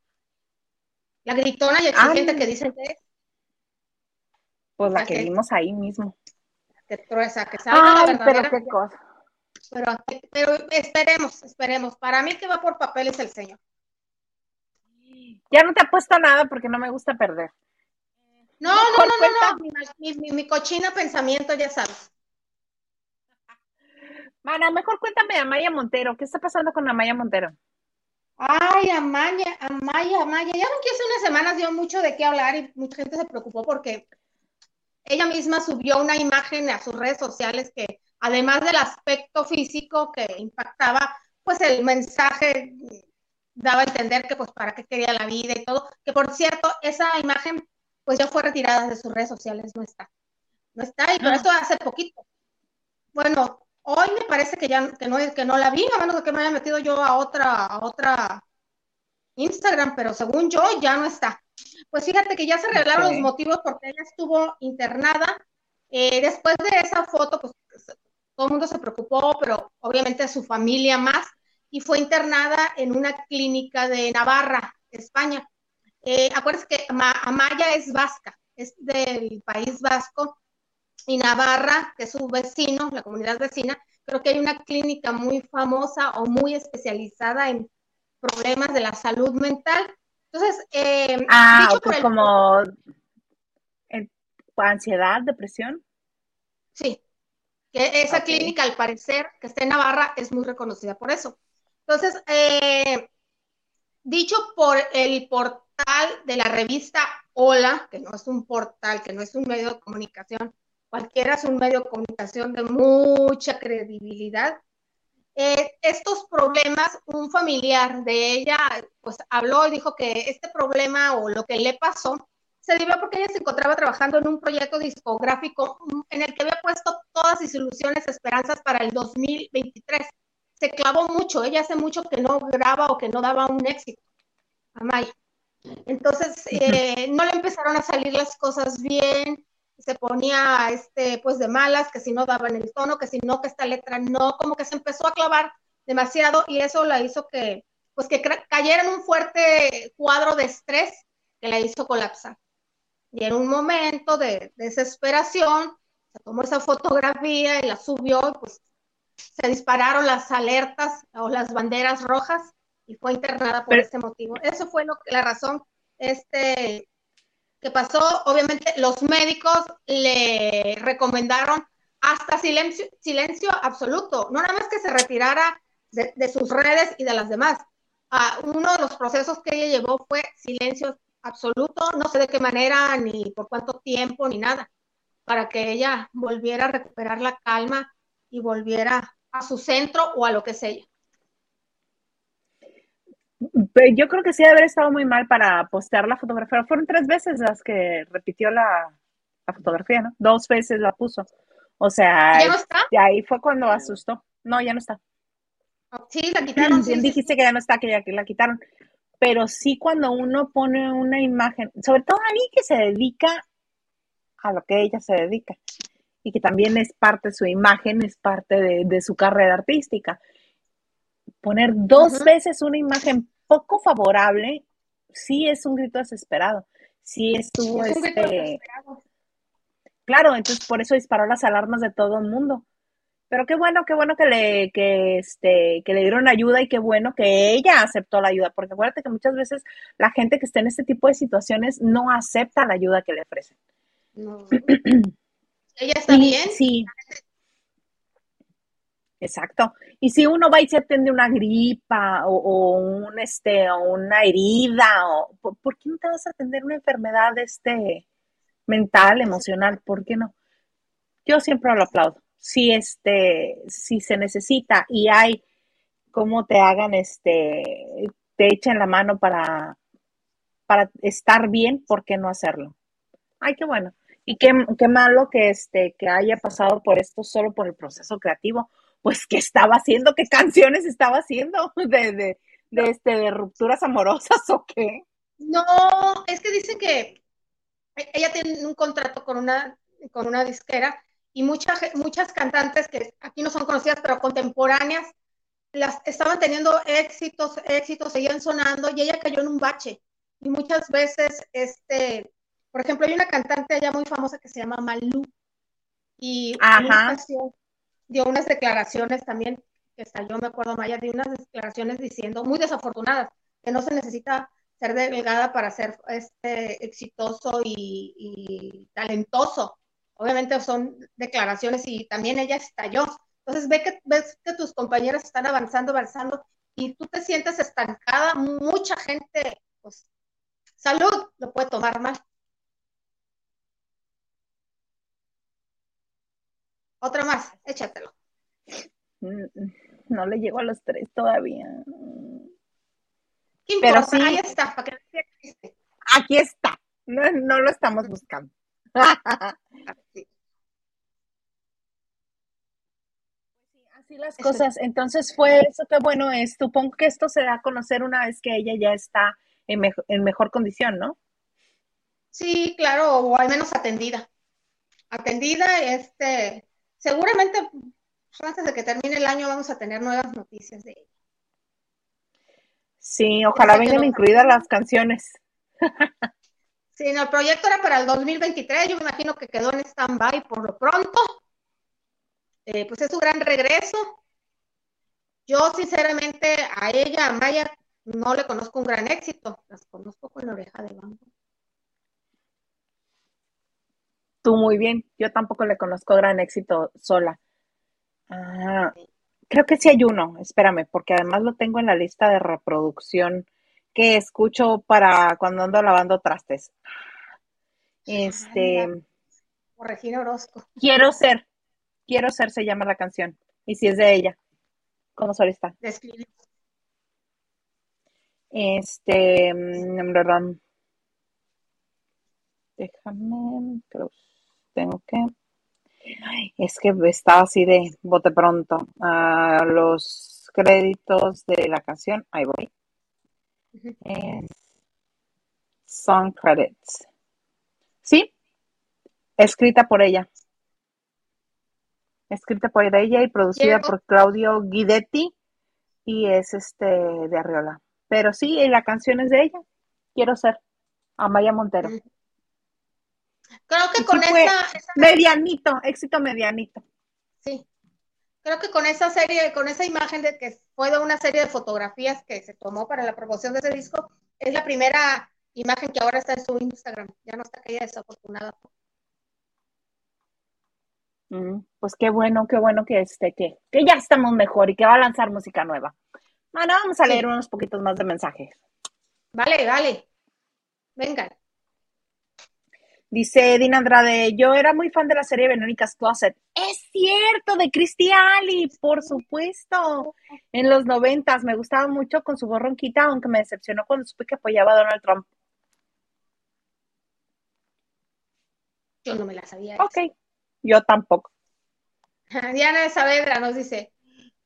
S2: La gritona y exigente que dicen que es.
S1: Pues la que, vimos ahí mismo.
S2: Que trueza, que salga la verdadera. Pero qué cosa. Pero, esperemos, esperemos. Para mí que va por papeles el señor.
S1: Ya no te apuesto nada porque no me gusta perder.
S2: No, no, no, no, Mi, mi, mi, cochino pensamiento, ya sabes.
S1: Mana, mejor cuéntame de Amaya Montero. ¿Qué está pasando con Amaya Montero?
S2: Ay, Amaya, Amaya, Amaya. Ya ven que hace unas semanas dio mucho de qué hablar y mucha gente se preocupó porque ella misma subió una imagen a sus redes sociales que, además del aspecto físico que impactaba, pues el mensaje daba a entender que pues para qué quería la vida y todo, que por cierto, esa imagen pues ya fue retirada de sus redes sociales, no está. No está, y por eso hace poquito. Bueno, Hoy me parece que ya que no, que no la vi, a menos que me haya metido yo a otra, a otra Instagram, pero según yo ya no está. Pues fíjate que ya se revelaron los motivos porque ella estuvo internada. Eh, después de esa foto, pues todo el mundo se preocupó, pero obviamente su familia más, y fue internada en una clínica de Navarra, España. Eh, acuérdense que Amaya es vasca, es del País Vasco, y Navarra, que es su vecino, la comunidad vecina, creo que hay una clínica muy famosa o muy especializada en problemas de la salud mental. Entonces, eh,
S1: ah, pues como ansiedad, depresión.
S2: Sí, que esa clínica al parecer que está en Navarra es muy reconocida por eso. Entonces, eh, dicho por el portal de la revista Hola, que no es un portal, que no es un medio de comunicación, cualquiera es un medio de comunicación de mucha credibilidad. Eh, estos problemas, un familiar de ella, pues habló y dijo que este problema o lo que le pasó se debió porque ella se encontraba trabajando en un proyecto discográfico en el que había puesto todas sus ilusiones, esperanzas para el 2023. Se clavó mucho, ella hace mucho que no graba o que no daba un éxito a Entonces, eh, no le empezaron a salir las cosas bien, se ponía este, pues de malas, que si no daban el tono, que si no, que esta letra no, como que se empezó a clavar demasiado y eso la hizo que, pues que cayera en un fuerte cuadro de estrés que la hizo colapsar. Y en un momento de, desesperación, se tomó esa fotografía y la subió, y pues se dispararon las alertas o las banderas rojas y fue internada por este motivo. Eso fue lo que, la razón este, que pasó, obviamente los médicos le recomendaron hasta silencio, silencio absoluto, no nada más que se retirara de, sus redes y de las demás. Ah, uno de los procesos que ella llevó fue silencio absoluto, no sé de qué manera, ni por cuánto tiempo, ni nada, para que ella volviera a recuperar la calma y volviera a su centro o a lo que sea
S1: yo creo que sí debe haber estado muy mal para postear la fotografía. Fueron tres veces las que repitió la, fotografía, ¿no? Dos veces la puso. O sea,
S2: ¿Ya no está?
S1: ahí fue cuando asustó. No, ya no está.
S2: Sí, la quitaron.
S1: Bien dijiste que ya no está, que ya que la quitaron. Pero sí cuando uno pone una imagen, sobre todo a mí que se dedica a lo que ella se dedica y que también es parte de su imagen, es parte de su carrera artística poner dos veces una imagen poco favorable, sí es un grito desesperado. Sí estuvo este. Claro, entonces por eso disparó las alarmas de todo el mundo. Pero qué bueno, qué bueno que le, que este, que le dieron ayuda y qué bueno que ella aceptó la ayuda, porque acuérdate que muchas veces la gente que está en este tipo de situaciones no acepta la ayuda que le ofrecen.
S2: No. ¿Ella está bien?
S1: Sí. Exacto. Y si uno va y se atiende una gripa o, un, este, o una herida, o, ¿por, qué no te vas a atender una enfermedad este, mental, emocional? ¿Por qué no? Yo siempre lo aplaudo. Si, este, si se necesita y hay como te hagan, este, te echen la mano para, para estar bien, ¿por qué no hacerlo? Ay, qué bueno. Y qué, qué malo que, este, que haya pasado por esto solo por el proceso creativo. Pues, ¿qué estaba haciendo? ¿Qué canciones estaba haciendo? De, de, de, este, de rupturas amorosas o qué?
S2: No, es que dice que ella tiene un contrato con una, con una disquera y muchas, muchas cantantes que aquí no son conocidas, pero contemporáneas, las estaban teniendo éxitos, éxitos, seguían sonando y ella cayó en un bache. Y muchas veces, este, por ejemplo, hay una cantante allá muy famosa que se llama Malú y dio unas declaraciones también, que yo me acuerdo, Maya, dio unas declaraciones diciendo, muy desafortunadas, que no se necesita ser delgada para ser este, exitoso y, talentoso. Obviamente son declaraciones y también ella estalló. Entonces ve que, ves que tus compañeros están avanzando, avanzando y tú te sientes estancada. Mucha gente, pues, salud, lo puede tomar mal. Otra más, échatelo.
S1: Mm, no le llego a los tres todavía.
S2: Pero sí, ahí está,
S1: Aquí está, no, lo estamos buscando. Así las cosas. Entonces fue eso que bueno es. Supongo que esto se da a conocer una vez que ella ya está en, en mejor condición, ¿no?
S2: Sí, claro, o al menos atendida. Atendida, este, seguramente pues, antes de que termine el año vamos a tener nuevas noticias de ella.
S1: Sí, ojalá vengan incluidas las canciones.
S2: sí, no, el proyecto era para el 2023, yo me imagino que quedó en stand-by por lo pronto. Eh, pues es su gran regreso. Yo, sinceramente, a ella, a Maya, no le conozco un gran éxito. Las conozco con la oreja de banco.
S1: Tú muy bien. Yo tampoco le conozco gran éxito sola. Ah, Creo que sí hay uno, espérame, porque además lo tengo en la lista de reproducción que escucho para cuando ando lavando trastes. Este.
S2: Por Regina Orozco.
S1: Quiero ser, quiero ser se llama la canción. Y si es de ella, ¿cómo solista?
S2: Describe.
S1: Este, verdad. Mm, déjame, creo, tengo que es que estaba así de bote pronto. A los créditos de la canción, ahí voy. song credits. Sí, escrita por ella. Escrita por ella y producida por Claudio Guidetti y es este de Arriola. Pero sí, la canción es de ella. Quiero ser Amaya Montero.
S2: Creo que con esa,
S1: Medianito, éxito medianito.
S2: Sí. Creo que con esa serie, con esa imagen de que fue de una serie de fotografías que se tomó para la promoción de ese disco, es la primera imagen que ahora está en su Instagram. Ya no está caída desafortunada.
S1: Mm, pues qué bueno, qué bueno que este, que, que ya estamos mejor y que va a lanzar música nueva. Bueno, vamos a leer unos poquitos más de mensajes.
S2: Vale, vale. Venga.
S1: Dice Dina Andrade, yo era muy fan de la serie Verónica's Closet. Es cierto, de Christy Ali, por supuesto. En los noventas me gustaba mucho con su voz ronquita, aunque me decepcionó cuando supe que apoyaba a Donald Trump.
S2: Yo no me la sabía.
S1: Ok, yo tampoco.
S2: Diana de Saavedra nos dice,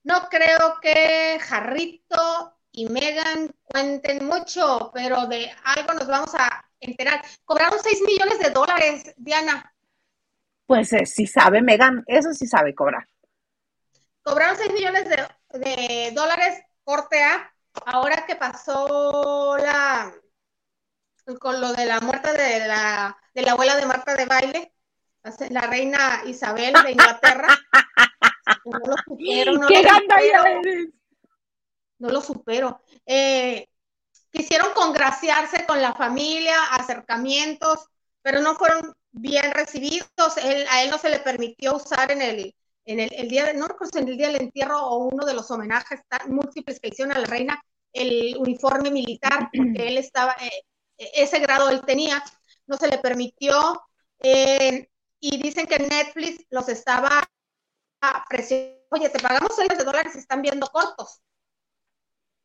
S2: no creo que Jarrito y Megan cuenten mucho, pero de algo nos vamos a enterar. Cobraron 6 millones de dólares, Diana.
S1: Pues eh, sí sabe, Megan, eso sí sabe cobrar.
S2: Cobraron 6 millones de, dólares, corte A, ahora que pasó la con lo de la muerte de la, de la abuela de Marta de Baile, la reina Isabel de Inglaterra. no lo supero, no ¿Qué lo supero. No lo supero. Eh, quisieron congraciarse con la familia, acercamientos, pero no fueron bien recibidos. a él no se le permitió usar en el, en el, día, de, no recuerdo en el día del entierro o uno de los homenajes múltiples que hicieron a la reina, el uniforme militar, porque él estaba, eh, ese grado él tenía, no se le permitió. Eh, y dicen que Netflix los estaba presionando, oye, te pagamos 6 de dólares y están viendo cortos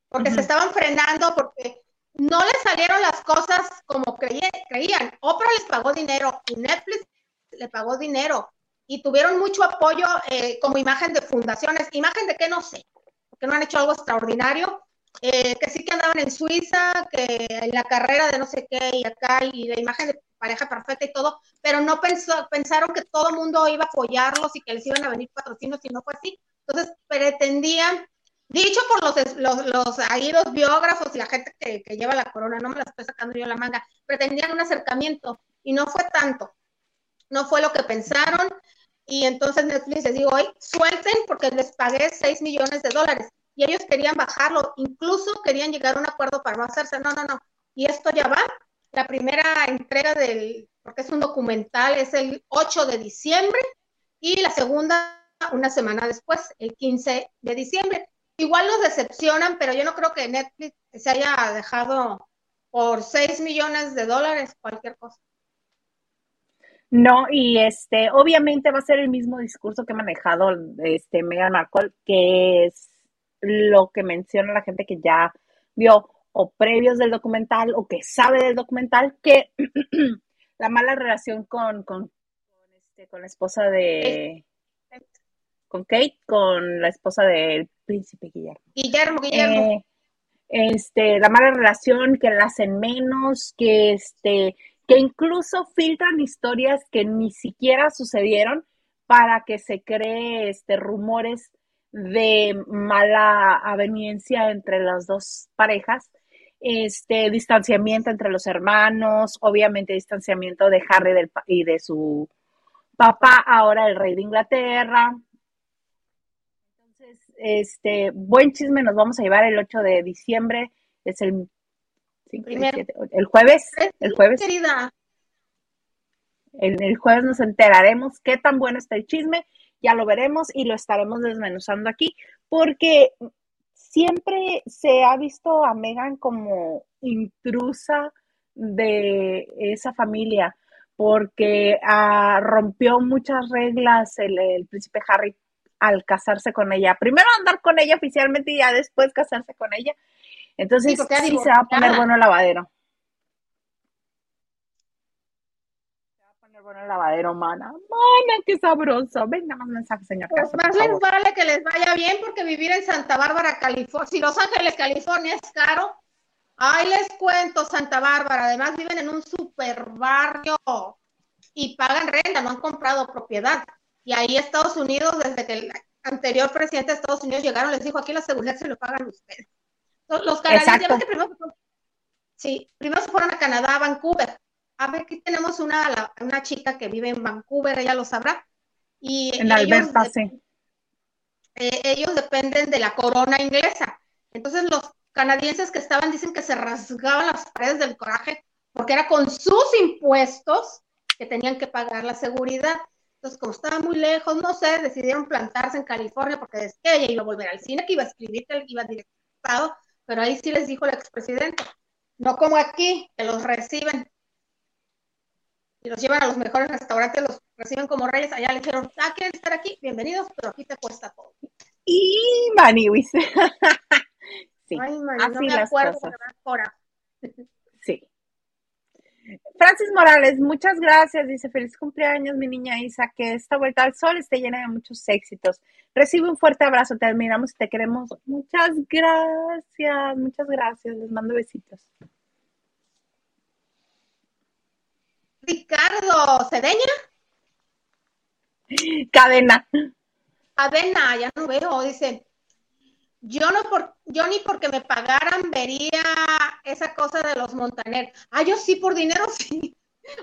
S2: porque se estaban frenando, porque no les salieron las cosas como creían. Oprah les pagó dinero y Netflix le pagó dinero y tuvieron mucho apoyo eh, como imagen de fundaciones. Imagen de qué no sé, porque no han hecho algo extraordinario. Eh, que sí que andaban en Suiza, que en la carrera de no sé qué y acá, y la imagen de pareja perfecta y todo, pero no pensó, pensaron que todo el mundo iba a apoyarlos y que les iban a venir patrocinios y no fue así. Entonces pretendían Dicho por los, los, los, ahí los biógrafos y la gente que, lleva la corona, no me la estoy sacando yo la manga, pretendían un acercamiento y no fue tanto, no fue lo que pensaron. Y entonces Netflix les digo, hoy suelten porque les pagué 6 millones de dólares y ellos querían bajarlo, incluso querían llegar a un acuerdo para no hacerse, no, no, no, y esto ya va, la primera entrega del, porque es un documental, es el 8 de diciembre y la segunda una semana después, el 15 de diciembre igual nos decepcionan, pero yo no creo que Netflix se haya dejado por 6 millones de dólares cualquier cosa.
S1: No, y este, obviamente va a ser el mismo discurso que ha manejado este Meghan Markle, que es lo que menciona la gente que ya vio o previos del documental o que sabe del documental, que la mala relación con, con, este, con la esposa de con Kate, con la esposa del príncipe Guillermo.
S2: Guillermo, Guillermo.
S1: Eh, este, la mala relación, que la hacen menos, que este, que incluso filtran historias que ni siquiera sucedieron para que se cree este rumores de mala aveniencia entre las dos parejas, este distanciamiento entre los hermanos, obviamente distanciamiento de Harry del, y de su papá, ahora el rey de Inglaterra, este, buen chisme nos vamos a llevar el 8 de diciembre, es el el jueves, el jueves. El, el, jueves nos enteraremos qué tan bueno está el chisme, ya lo veremos y lo estaremos desmenuzando aquí, porque siempre se ha visto a Megan como intrusa de esa familia, porque ah, rompió muchas reglas el, el príncipe Harry al casarse con ella. Primero andar con ella oficialmente y ya después casarse con ella. Entonces sí, se va a poner bueno el lavadero. Se va a poner bueno el lavadero, mana. Mana, qué sabroso. Venga, más mensajes, señor.
S2: Pues más les vale que les vaya bien porque vivir en Santa Bárbara, California, si Los Ángeles, California es caro, Ay, les cuento, Santa Bárbara. Además viven en un super barrio y pagan renta, no han comprado propiedad. Y ahí Estados Unidos, desde que el anterior presidente de Estados Unidos llegaron, les dijo, aquí la seguridad se lo pagan ustedes. Los canadienses, primero, sí, primero se fueron a Canadá, a Vancouver. A ver, aquí tenemos una, una chica que vive en Vancouver, ella lo sabrá. Y
S1: en Alberta, sí.
S2: Eh, ellos dependen de la corona inglesa. Entonces los canadienses que estaban dicen que se rasgaban las paredes del coraje porque era con sus impuestos que tenían que pagar la seguridad. Entonces, como estaba muy lejos, no sé, decidieron plantarse en California porque es que ella iba a volver al cine, que iba a escribir, que iba a directado, pero ahí sí les dijo el expresidente, no como aquí, que los reciben y los llevan a los mejores restaurantes, los reciben como reyes, allá le dijeron, ah, ¿quieren estar aquí? Bienvenidos, pero aquí te cuesta todo.
S1: Y Maniwis.
S2: sí, Ay, no me acuerdo, cosas.
S1: Sí. Francis Morales, muchas gracias. Dice, feliz cumpleaños, mi niña Isa, que esta vuelta al sol esté llena de muchos éxitos. Recibe un fuerte abrazo, te admiramos y te queremos. Muchas gracias, muchas gracias. Les mando besitos.
S2: Ricardo, ¿Cedeña?
S1: Cadena.
S2: Cadena, ya no veo, dice, yo no por, yo ni porque me pagaran vería esa cosa de los Montaner. Ah, yo sí, por dinero sí.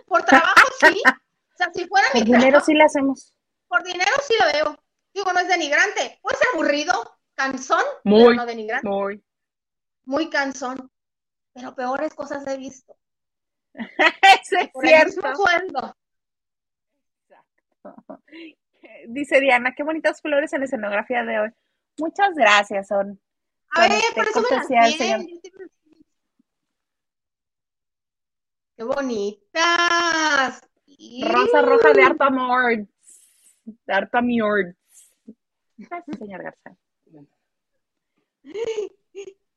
S2: Por trabajo sí. O sea, si fuera
S1: mi Por dinero sí le hacemos.
S2: Por dinero sí lo veo. Digo, no es denigrante. Puede ser aburrido, cansón,
S1: muy,
S2: pero no denigrante.
S1: Muy.
S2: Muy cansón. Pero peores cosas he visto.
S1: Eso es
S2: por
S1: cierto.
S2: El mismo sueldo.
S1: Exacto. Dice Diana, qué bonitas flores en la escenografía de hoy. Muchas gracias, Son.
S2: A ver, por eso me ¡Qué bonitas!
S1: Rosa roja de harto amor. De harto amor. Gracias, señor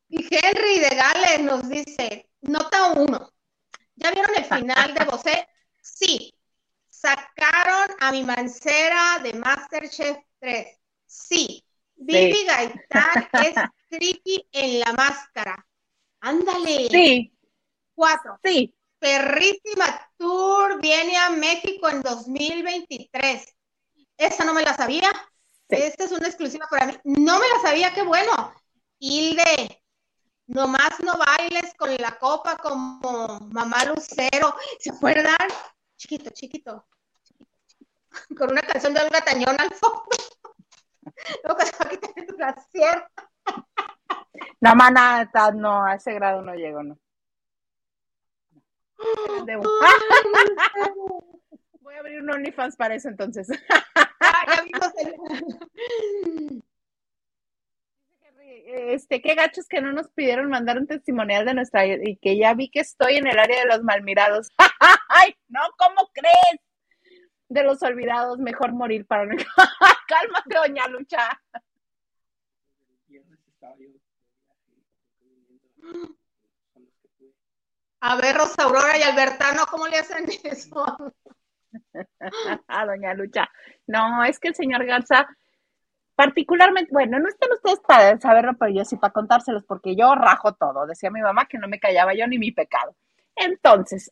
S2: Y Henry de Gales nos dice, Nota uno. ¿Ya vieron el final de Bosé? Sí. Sacaron a mi mancera de Masterchef 3. Sí. Vivi Gaitán es tricky en la máscara. Ándale.
S1: Sí.
S2: Cuatro.
S1: Sí.
S2: Perrísima Tour viene a México en 2023. Esa no me la sabía. Esta es una exclusiva para mí. No me la sabía, qué bueno. Hilde, nomás no bailes con la copa como mamá Lucero. ¿Se acuerdan? Chiquito, chiquito. Con una canción de Olga Tañón al fondo. Luego se va a quitar tu
S1: No, mana, no, a ese grado no llego, no. Voy a abrir un OnlyFans para eso entonces. Ah, este, qué gachos que no nos pidieron mandar un testimonial de nuestra y que ya vi que estoy en el área de los malmirados. ¡Ay, no! ¿Cómo crees? De los olvidados, mejor morir para no. Cálmate, doña Lucha.
S2: A ver, Rosa Aurora y Albertano, ¿cómo le hacen eso?
S1: A doña Lucha. No, es que el señor Garza, particularmente, bueno, no están ustedes para saberlo, pero yo sí para contárselos, porque yo rajo todo. Decía mi mamá que no me callaba yo ni mi pecado. Entonces,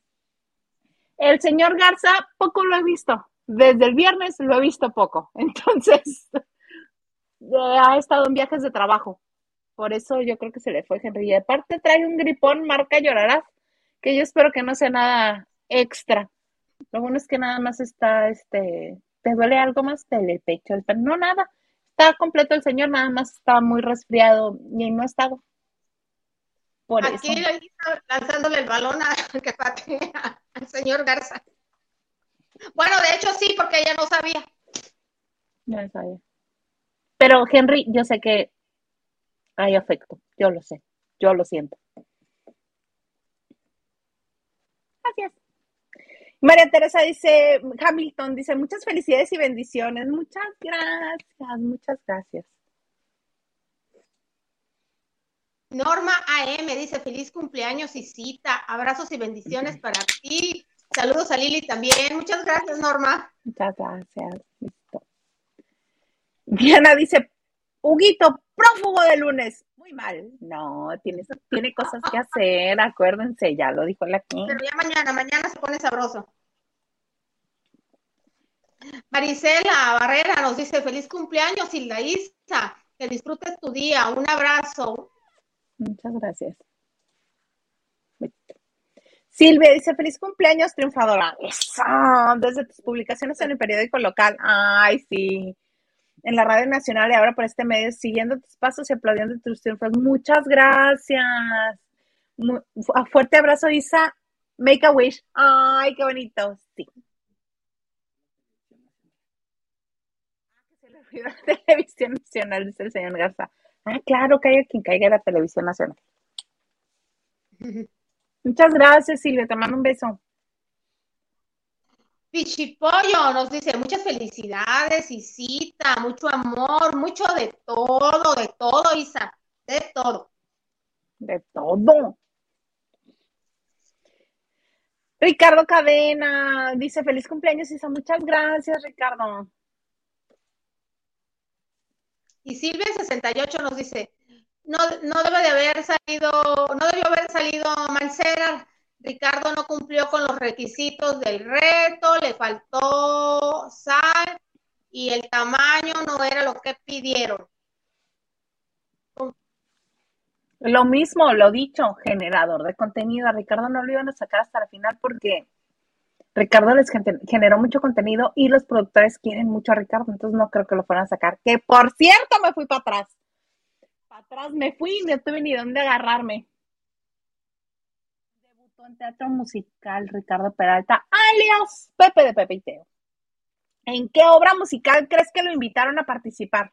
S1: el señor Garza, poco lo he visto. Desde el viernes lo he visto poco. Entonces, ha estado en viajes de trabajo. Por eso yo creo que se le fue Henry. Y aparte trae un gripón, marca llorarás que yo espero que no sea nada extra. Lo bueno es que nada más está, este, te duele algo más del pecho, no nada. Está completo el señor, nada más está muy resfriado y no ha estado.
S2: Por Aquí eso. lanzándole el balón a, que patea al señor Garza. Bueno, de hecho sí, porque ella no sabía.
S1: No sabía. Pero Henry, yo sé que hay afecto, yo lo sé, yo lo siento. Gracias. María Teresa dice, Hamilton dice, muchas felicidades y bendiciones. Muchas gracias, muchas gracias.
S2: Norma AM dice, feliz cumpleaños y cita. Abrazos y bendiciones para ti. Saludos a Lili también. Muchas gracias, Norma.
S1: Muchas gracias. Listo. Diana dice, Huguito, prófugo de lunes muy mal. No, tiene, tiene cosas que hacer, acuérdense, ya lo dijo la
S2: King. Pero ya mañana, mañana se pone sabroso. Marisela Barrera nos dice feliz cumpleaños, Hilda Isa, que disfrutes tu día, un abrazo.
S1: Muchas gracias. Silvia dice feliz cumpleaños, triunfadora. Eso, desde tus publicaciones en el periódico local. Ay, sí en la Radio Nacional y ahora por este medio, siguiendo tus pasos y aplaudiendo tus triunfos. Muchas gracias. fuerte abrazo, Isa. Make a wish. Ay, qué bonito. Sí. Olvidó la televisión nacional, dice el señor Garza. Ah, claro, que quien caiga la televisión nacional. Muchas gracias, Silvia. Te mando un beso.
S2: Pichipollo nos dice muchas felicidades, Isita, mucho amor, mucho de todo, de todo, Isa, de todo.
S1: De todo. Ricardo Cadena dice feliz cumpleaños, Isa. Muchas gracias, Ricardo.
S2: Y Silvia68 nos dice, no, no debe de haber salido, no debió haber salido Mancera Ricardo no cumplió con los requisitos del reto, le faltó sal y el tamaño no era lo que pidieron.
S1: Lo mismo, lo dicho, generador de contenido. A Ricardo no lo iban a sacar hasta la final porque Ricardo les generó mucho contenido y los productores quieren mucho a Ricardo, entonces no creo que lo fueran a sacar. Que por cierto, me fui para atrás. Atrás me fui y no tuve ni dónde agarrarme en teatro musical Ricardo Peralta, alias Pepe de Pepe y Teo. ¿En qué obra musical crees que lo invitaron a participar?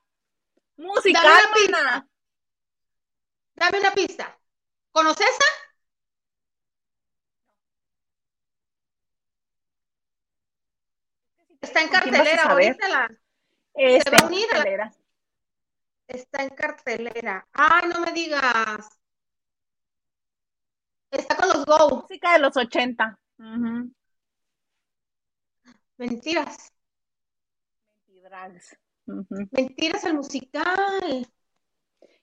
S1: Musical,
S2: Dame una pista. Dame una pista. ¿Conoces a? Está en cartelera, ahorita la.
S1: Está en cartelera.
S2: Está en cartelera. Ay, no me digas. Está con los Go.
S1: Música de los 80.
S2: Mentiras. Mentiras el musical.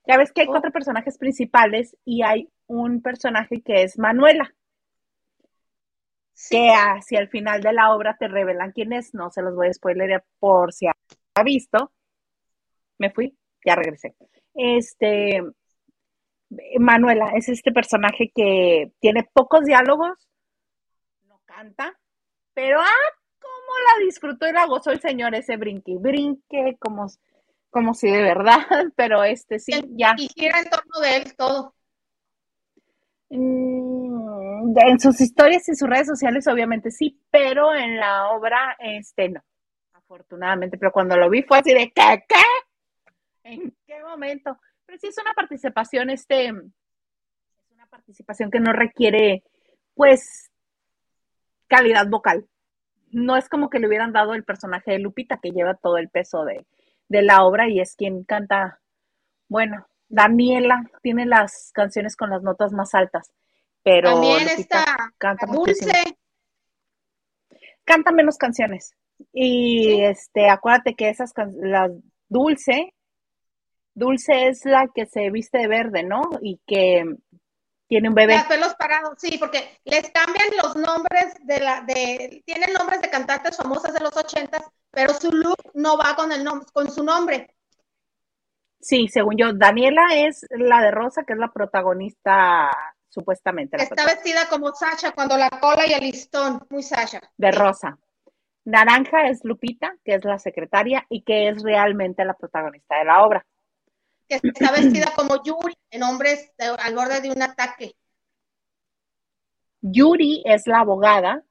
S1: Ya ves que hay oh. cuatro personajes principales y hay un personaje que es Manuela. Que hacia el final de la obra te revelan quién es. No se los voy a spoiler por si ha visto. Me fui, ya regresé. Este, Manuela es este personaje que tiene pocos diálogos, no canta, pero ah, cómo la disfrutó y la gozó el señor ese brinque, brinque como, como si de verdad, pero este sí, ya.
S2: Y gira en torno de él todo.
S1: Mm, en sus historias y sus redes sociales, obviamente sí, pero en la obra, este no, afortunadamente, pero cuando lo vi fue así de ¿qué? ¿Qué? ¿En qué momento? Pero sí es una participación, este, es una participación que no requiere, pues, calidad vocal. No es como que le hubieran dado el personaje de Lupita, que lleva todo el peso de, la obra y es quien canta, bueno, Daniela tiene las canciones con las notas más altas, pero
S2: también está canta Dulce.
S1: Canta menos canciones. Y este, acuérdate que esas las Dulce Dulce es la que se viste de verde, ¿no? Y que tiene un bebé.
S2: Las pelos parados, sí, porque les cambian los nombres de la, de, tienen nombres de cantantes famosas de los ochentas, pero su look no va con el nombre, con su nombre.
S1: Sí, según yo, Daniela es la de Rosa, que es la protagonista, supuestamente.
S2: Está vestida como Sasha, cuando la cola y el listón, muy Sasha.
S1: De Rosa. Naranja es Lupita, que es la secretaria y que es realmente la protagonista de la obra
S2: que está vestida como Yuri en hombres al borde de un ataque.
S1: Yuri es la abogada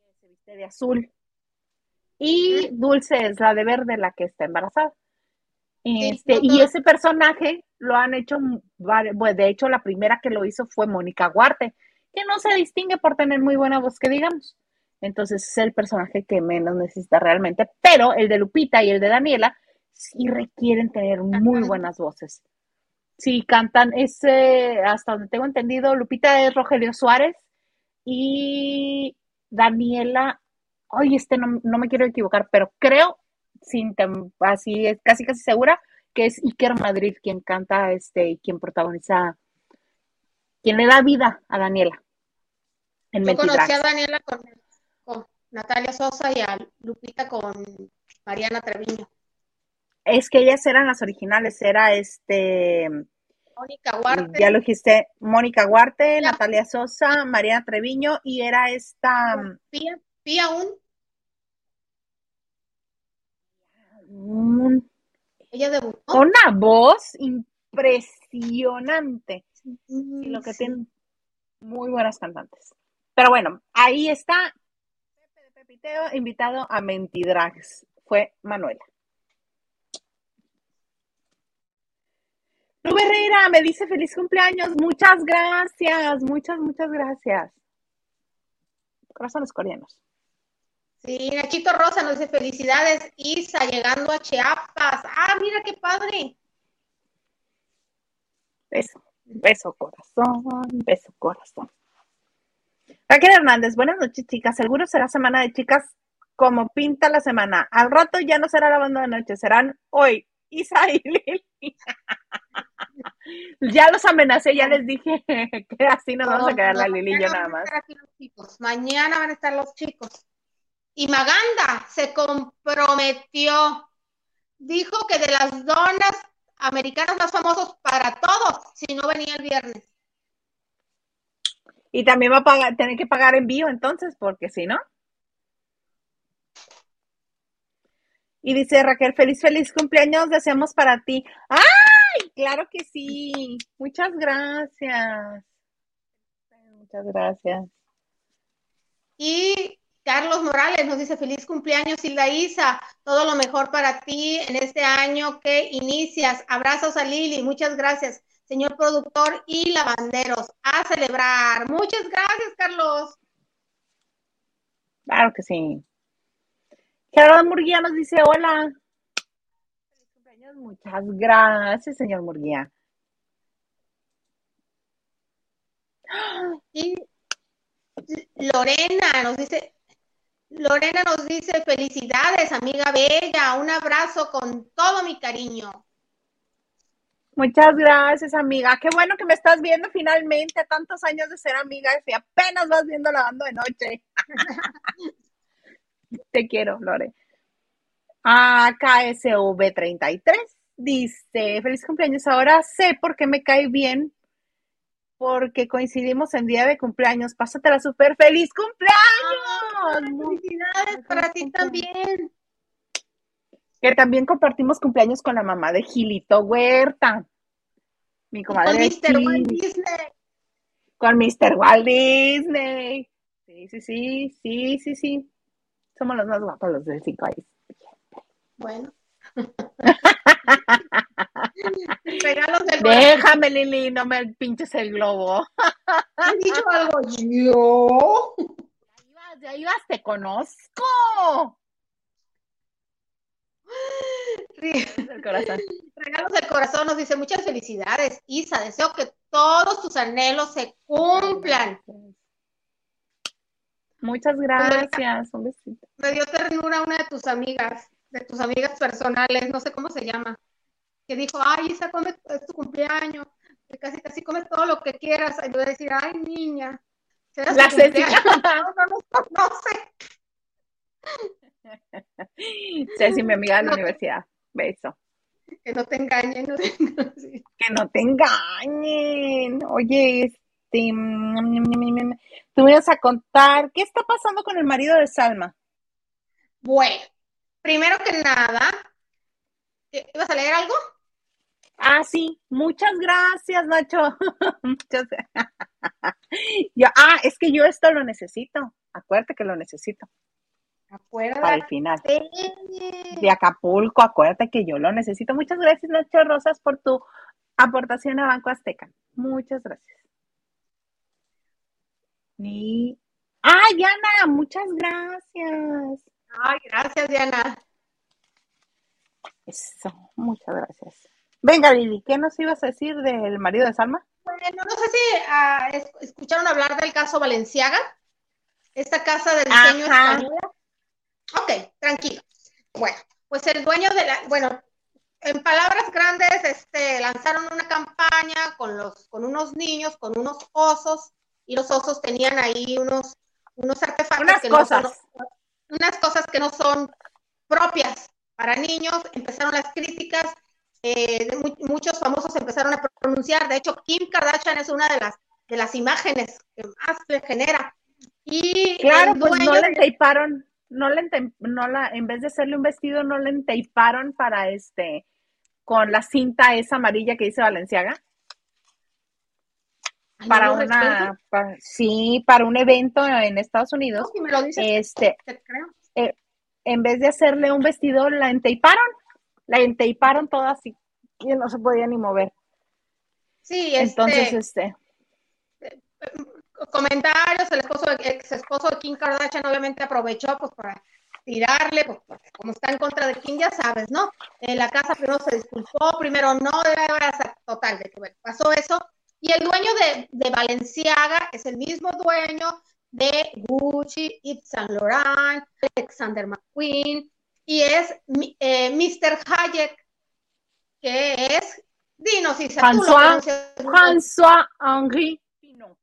S1: que se viste de azul. Y Dulce es la de verde, la que está embarazada. Este, y ese personaje lo han hecho, pues de hecho la primera que lo hizo fue Mónica Guarte, que no se distingue por tener muy buena voz, que digamos. Entonces es el personaje que menos necesita realmente, pero el de Lupita y el de Daniela sí requieren tener muy buenas voces. Sí, cantan ese, hasta donde tengo entendido, Lupita es Rogelio Suárez y Daniela, ay, este no, me quiero equivocar, pero creo, sin así es casi casi segura, que es Iker Madrid quien canta este y quien protagoniza, quien le da vida a Daniela.
S2: En Yo conocí a Daniela con, con Natalia Sosa y a Lupita con Mariana Treviño.
S1: Es que ellas eran las originales, era este...
S2: Mónica Huarte.
S1: Ya lo dijiste, Mónica Huarte, Natalia Sosa, María Treviño y era esta...
S2: Pía, Pía un... Ella debutó.
S1: Con una voz impresionante. y lo que tienen muy buenas cantantes. Pero bueno, ahí está Pepe de Pepiteo invitado a Mentidrags. Fue Manuela. Herrera me dice feliz cumpleaños. Muchas gracias, muchas, muchas gracias. Corazones coreanos.
S2: Sí, Nachito Rosa nos dice felicidades, Isa, llegando a Chiapas. Ah, mira qué padre.
S1: Beso, beso corazón, beso corazón. Raquel Hernández, buenas noches, chicas. Seguro será semana de chicas como pinta la semana. Al rato ya no será la banda de noche, serán hoy Isa y Lili. ya los amenacé, ya les dije que así nos vamos a quedar la Lili y yo nada más.
S2: Mañana van a estar los chicos. Y Maganda se comprometió, dijo que de las donas americanas más famosos para todos, si no venía el viernes.
S1: Y también va a pagar, tener que pagar envío entonces, porque si no. Y dice Raquel, feliz, feliz cumpleaños, deseamos para ti. ¡Ay! Claro que sí. Muchas gracias. Muchas gracias.
S2: Y Carlos Morales nos dice feliz cumpleaños, Hilda Isa. Todo lo mejor para ti en este año que inicias. Abrazos a Lili. Muchas gracias, señor productor y lavanderos. A celebrar. Muchas gracias, Carlos.
S1: Claro que sí. Gerardo Murguía nos dice hola. Muchas gracias, señor Murguía.
S2: Y Lorena nos dice, Lorena nos dice, felicidades, amiga bella, un abrazo con todo mi cariño.
S1: Muchas gracias, amiga. Qué bueno que me estás viendo finalmente, tantos años de ser amiga, y apenas vas viendo lavando de noche. Te quiero, Lore. AKSV33 dice, feliz cumpleaños. Ahora sé por qué me cae bien, porque coincidimos en día de cumpleaños. Pásatela súper feliz cumpleaños.
S2: felicidades para ti también.
S1: Que también compartimos cumpleaños con la mamá de Gilito Huerta. Mi comadre.
S2: con Mr. Walt Disney.
S1: Con Mr. Walt Disney. Sí, sí, sí, sí, sí, sí. Somos los más guapos los del cinco ahí.
S2: Bueno. Regalos del
S1: Déjame, Lili, no me pinches el globo.
S2: ¿Has dicho algo yo?
S1: Ya ibas, ya ibas, te conozco.
S2: Del corazón. Regalos del corazón nos dice muchas felicidades, Isa. Deseo que todos tus anhelos se cumplan.
S1: Muchas gracias. Un besito.
S2: Me dio ternura una de tus amigas, de tus amigas personales, no sé cómo se llama, que dijo, ay, Isa, come, es tu cumpleaños, casi casi come todo lo que quieras. Y yo voy a decir, ay, niña, serás
S1: La
S2: cumpleaños. No, no nos conoce.
S1: Ceci, mi amiga de la universidad. Beso.
S2: Que no te engañen. No te... sí.
S1: Que no te engañen. Oye, este. mm, Tú me ibas a contar, ¿qué está pasando con el marido de Salma?
S2: Bueno, primero que nada, ¿ibas a leer algo?
S1: Ah, sí, muchas gracias, Nacho. Muchas yo, ah, es que yo esto lo necesito. Acuérdate que lo necesito.
S2: Acuérdate.
S1: Para el final. De Acapulco, acuérdate que yo lo necesito. Muchas gracias, Nacho Rosas, por tu aportación a Banco Azteca. Muchas gracias. Ni... ¡Ay, Diana! Muchas gracias.
S2: Ay, gracias, Diana.
S1: Eso, muchas gracias. Venga, Lili, ¿qué nos ibas a decir del marido de Salma?
S2: Bueno, no sé si ah, es- escucharon hablar del caso Valenciaga, esta casa de diseño
S1: Ajá.
S2: española. Ok, tranquilo. Bueno, pues el dueño de la, bueno, en palabras grandes, este, lanzaron una campaña con los, con unos niños, con unos osos, y los osos tenían ahí unos, unos artefactos
S1: Unas
S2: que no
S1: cosas.
S2: son, unas cosas que no son propias para niños. Empezaron las críticas, eh, de mu- muchos famosos empezaron a pronunciar. De hecho, Kim Kardashian es una de las de las imágenes que más le genera. Y
S1: Claro, pues no le enteiparon, no le ente- no la, en vez de hacerle un vestido, no le enteiparon para este, con la cinta esa amarilla que dice Valenciaga.
S2: Ay,
S1: Para
S2: no
S1: una, sí, para un evento en Estados Unidos.
S2: Si me lo dices,
S1: Este,
S2: te creo.
S1: eh, en vez de hacerle un vestido, la enteiparon, la enteiparon toda así, y no se podía ni mover.
S2: Sí, este,
S1: Entonces, este,
S2: comentarios, el esposo, ex esposo de Kim Kardashian obviamente aprovechó pues para tirarle, pues como está en contra de Kim, ya sabes, ¿no? En la casa primero se disculpó, primero no, total, de que bueno, pasó eso. Y el dueño de, de Balenciaga es el mismo dueño de Gucci, Yves Saint Laurent, Alexander McQueen, y es mi- eh, Mr. Hayek, que es, dinos si
S1: François. François Henri Pinot.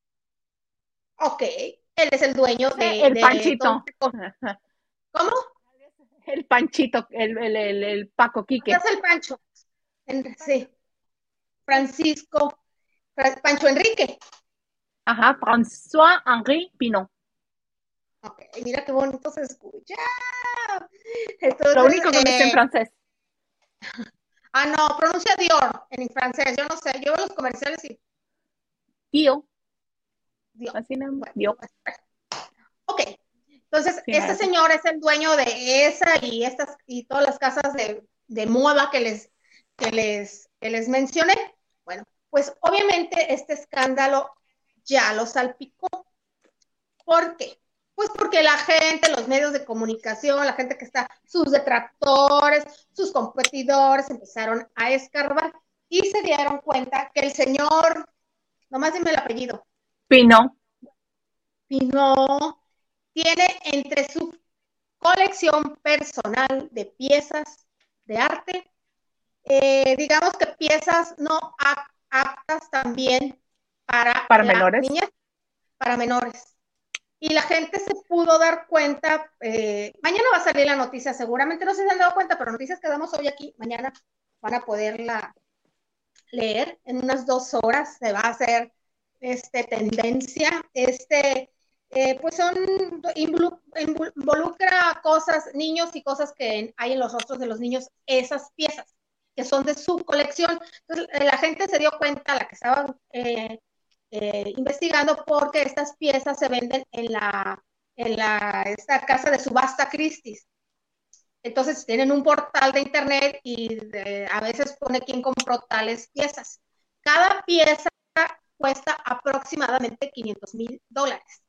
S2: Ok, él es el dueño de...
S1: el
S2: de
S1: Panchito.
S2: todo- ¿Cómo?
S1: El Panchito, el, el, el, el Paco Quique.
S2: Es el Pancho. Sí. Francisco. Pancho Enrique.
S1: Ajá, François Henri Pinot.
S2: Ok, mira qué bonito se escucha. Entonces,
S1: Lo único que me sé en
S2: eh,
S1: francés.
S2: Ah, no, pronuncia Dior en francés. Yo no sé, yo veo los comerciales y
S1: Tío.
S2: Dior.
S1: Así más. Dio.
S2: Ok. Entonces, este señor es el dueño de esa y estas y todas las casas de, de moda que les, que les, que les mencioné. Pues obviamente este escándalo ya lo salpicó. ¿Por qué? Pues porque la gente, los medios de comunicación, la gente que está, sus detractores, sus competidores empezaron a escarbar y se dieron cuenta que el señor, nomás dime el apellido,
S1: Pino.
S2: Pino tiene entre su colección personal de piezas de arte, eh, digamos que piezas no aptas también para,
S1: para menores.
S2: Niñas, para menores. Y la gente se pudo dar cuenta, eh, mañana va a salir la noticia, seguramente no se han dado cuenta, pero noticias que damos hoy aquí, mañana van a poderla leer en unas dos horas, se va a hacer este, tendencia, este, eh, pues son, involucra cosas, niños y cosas que hay en los rostros de los niños, esas piezas que son de su colección. Entonces, eh, la gente se dio cuenta, la que estaba eh, investigando, porque estas piezas se venden en la, en la esta casa de subasta Christie's. Entonces tienen un portal de internet y a veces pone quién compró tales piezas. Cada pieza cuesta aproximadamente 500 mil dólares.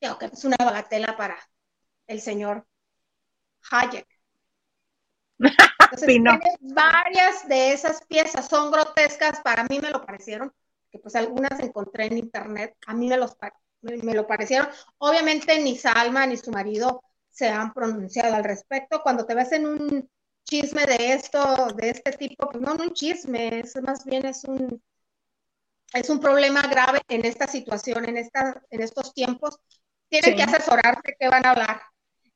S2: Que es una bagatela para el señor Hayek. Entonces, varias de esas piezas son grotescas, para mí me lo parecieron, que pues algunas encontré en internet, a mí me, los, me lo parecieron. Obviamente ni Salma ni su marido se han pronunciado al respecto. Cuando te ves en un chisme de esto, de este tipo, pues no, no un chisme, es más bien es un es un problema grave en esta situación, en esta, en estos tiempos. Tienen que asesorarse qué van a hablar.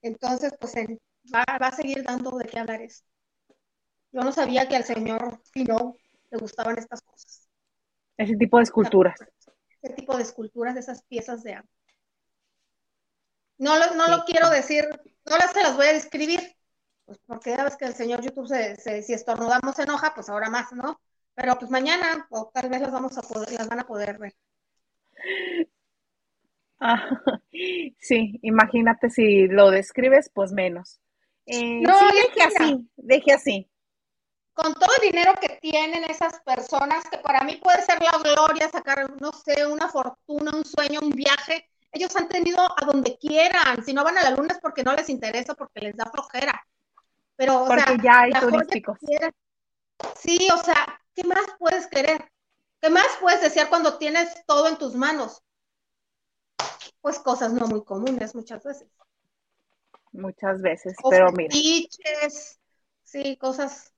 S2: Entonces, pues va, a seguir dando de qué hablar eso. Yo no sabía que al señor Pino le gustaban estas cosas.
S1: Ese tipo de esculturas.
S2: Ese tipo de esculturas, esas piezas de arte. No lo, no lo quiero decir, no las se las voy a describir, pues porque ya ves que el señor YouTube, se, si estornudamos se enoja, pues ahora más, ¿no? Pero pues mañana, o tal vez las vamos a poder, las van a poder ver.
S1: Ah, sí, imagínate si lo describes, pues menos. Eh, no, deje así, deje así.
S2: Con todo el dinero que tienen esas personas, que para mí puede ser la gloria sacar, no sé, una fortuna, un sueño, un viaje, ellos han tenido a donde quieran. Si no van a la luna es porque no les interesa, porque les da flojera. Pero, o
S1: porque ya hay turísticos.
S2: Sí, o sea, ¿qué más puedes querer? ¿Qué más puedes desear cuando tienes todo en tus manos? Pues cosas no muy comunes muchas veces.
S1: Muchas veces, pero mira.
S2: sí, cosas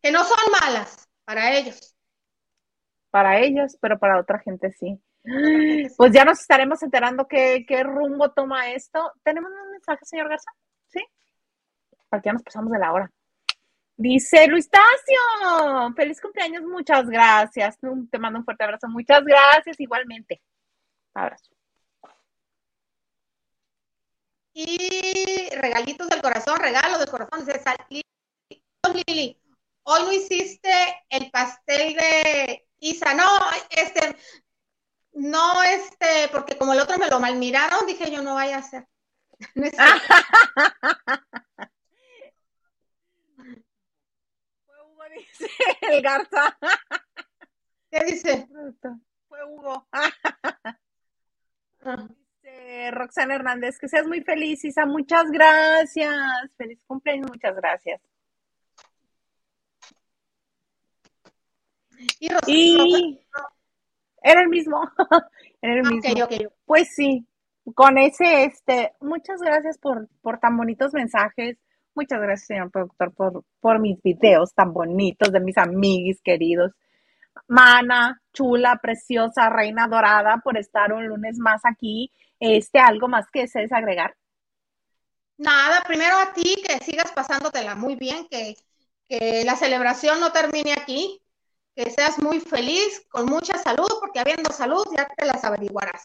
S2: que no son malas para ellos.
S1: Para ellos, pero para otra gente sí. Pues ya nos estaremos enterando qué, rumbo toma esto. ¿Tenemos un mensaje, señor Garza? ¿Sí? Para que ya nos pasamos de la hora. Dice Luis Tacio, feliz cumpleaños, muchas gracias. Te mando un fuerte abrazo, muchas gracias igualmente. Abrazo.
S2: Y regalitos del corazón, regalos del corazón. Dice Lili, hoy no hiciste el pastel de Isa. No, este, no, este, porque como el otro me lo malmiraron, dije yo no vaya a hacer.
S1: Fue Hugo, dice el Garza.
S2: ¿Qué dice?
S1: Fue Hugo. Dice Roxana Hernández, que seas muy feliz, Isa. Muchas gracias. Feliz cumpleaños, muchas gracias.
S2: Y, y...
S1: Era el mismo. Era el mismo. Pues sí, con ese, este, muchas gracias por, por tan bonitos mensajes. Muchas gracias, señor productor, por, por mis videos tan bonitos de mis amiguis queridos. Mana, chula, preciosa, reina dorada, por estar un lunes más aquí. Este, ¿algo más que desees agregar?
S2: Nada, primero a ti, que sigas pasándotela muy bien, que, que la celebración no termine aquí, que seas muy feliz, con mucha salud, porque habiendo salud ya te las averiguarás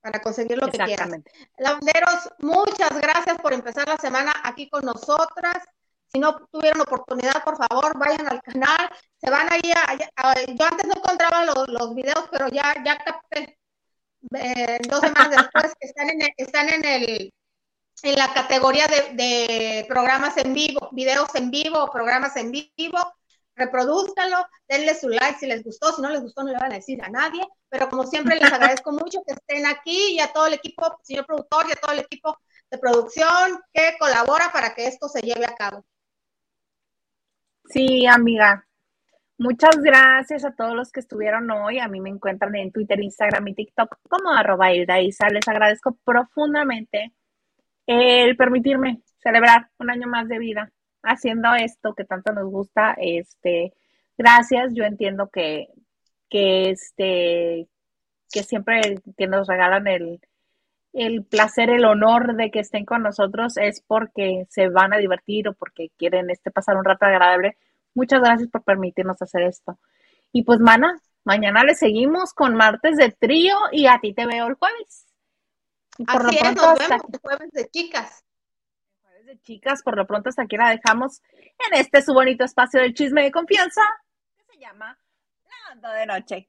S2: para conseguir lo que quieras. Lavanderos, muchas gracias por empezar la semana aquí con nosotras. Si no tuvieron oportunidad, por favor, vayan al canal. Se van ahí a, yo antes no encontraba los, los videos, pero ya, ya capté eh, dos semanas después que están en, están en el en la categoría de, de, programas en vivo, videos en vivo, programas en vivo reproduzcanlo, denle su like si les gustó, si no les gustó no le van a decir a nadie, pero como siempre les agradezco mucho que estén aquí y a todo el equipo, señor productor y a todo el equipo de producción que colabora para que esto se lleve a cabo.
S1: Sí, amiga. Muchas gracias a todos los que estuvieron hoy. A mí me encuentran en Twitter, Instagram y TikTok como arroba Hilda Isa. Les agradezco profundamente el permitirme celebrar un año más de vida haciendo esto que tanto nos gusta. Este, gracias. Yo entiendo que, que este, que siempre que nos regalan el, el placer, el honor de que estén con nosotros es porque se van a divertir o porque quieren este pasar un rato agradable Muchas gracias por permitirnos hacer esto. Y pues, mana, mañana le seguimos con martes de trío y a ti te veo el jueves.
S2: por Así lo pronto, es, nos vemos el jueves de chicas.
S1: Jueves de chicas, por lo pronto hasta aquí la dejamos en este su bonito espacio del chisme de confianza que se llama La Banda de Noche.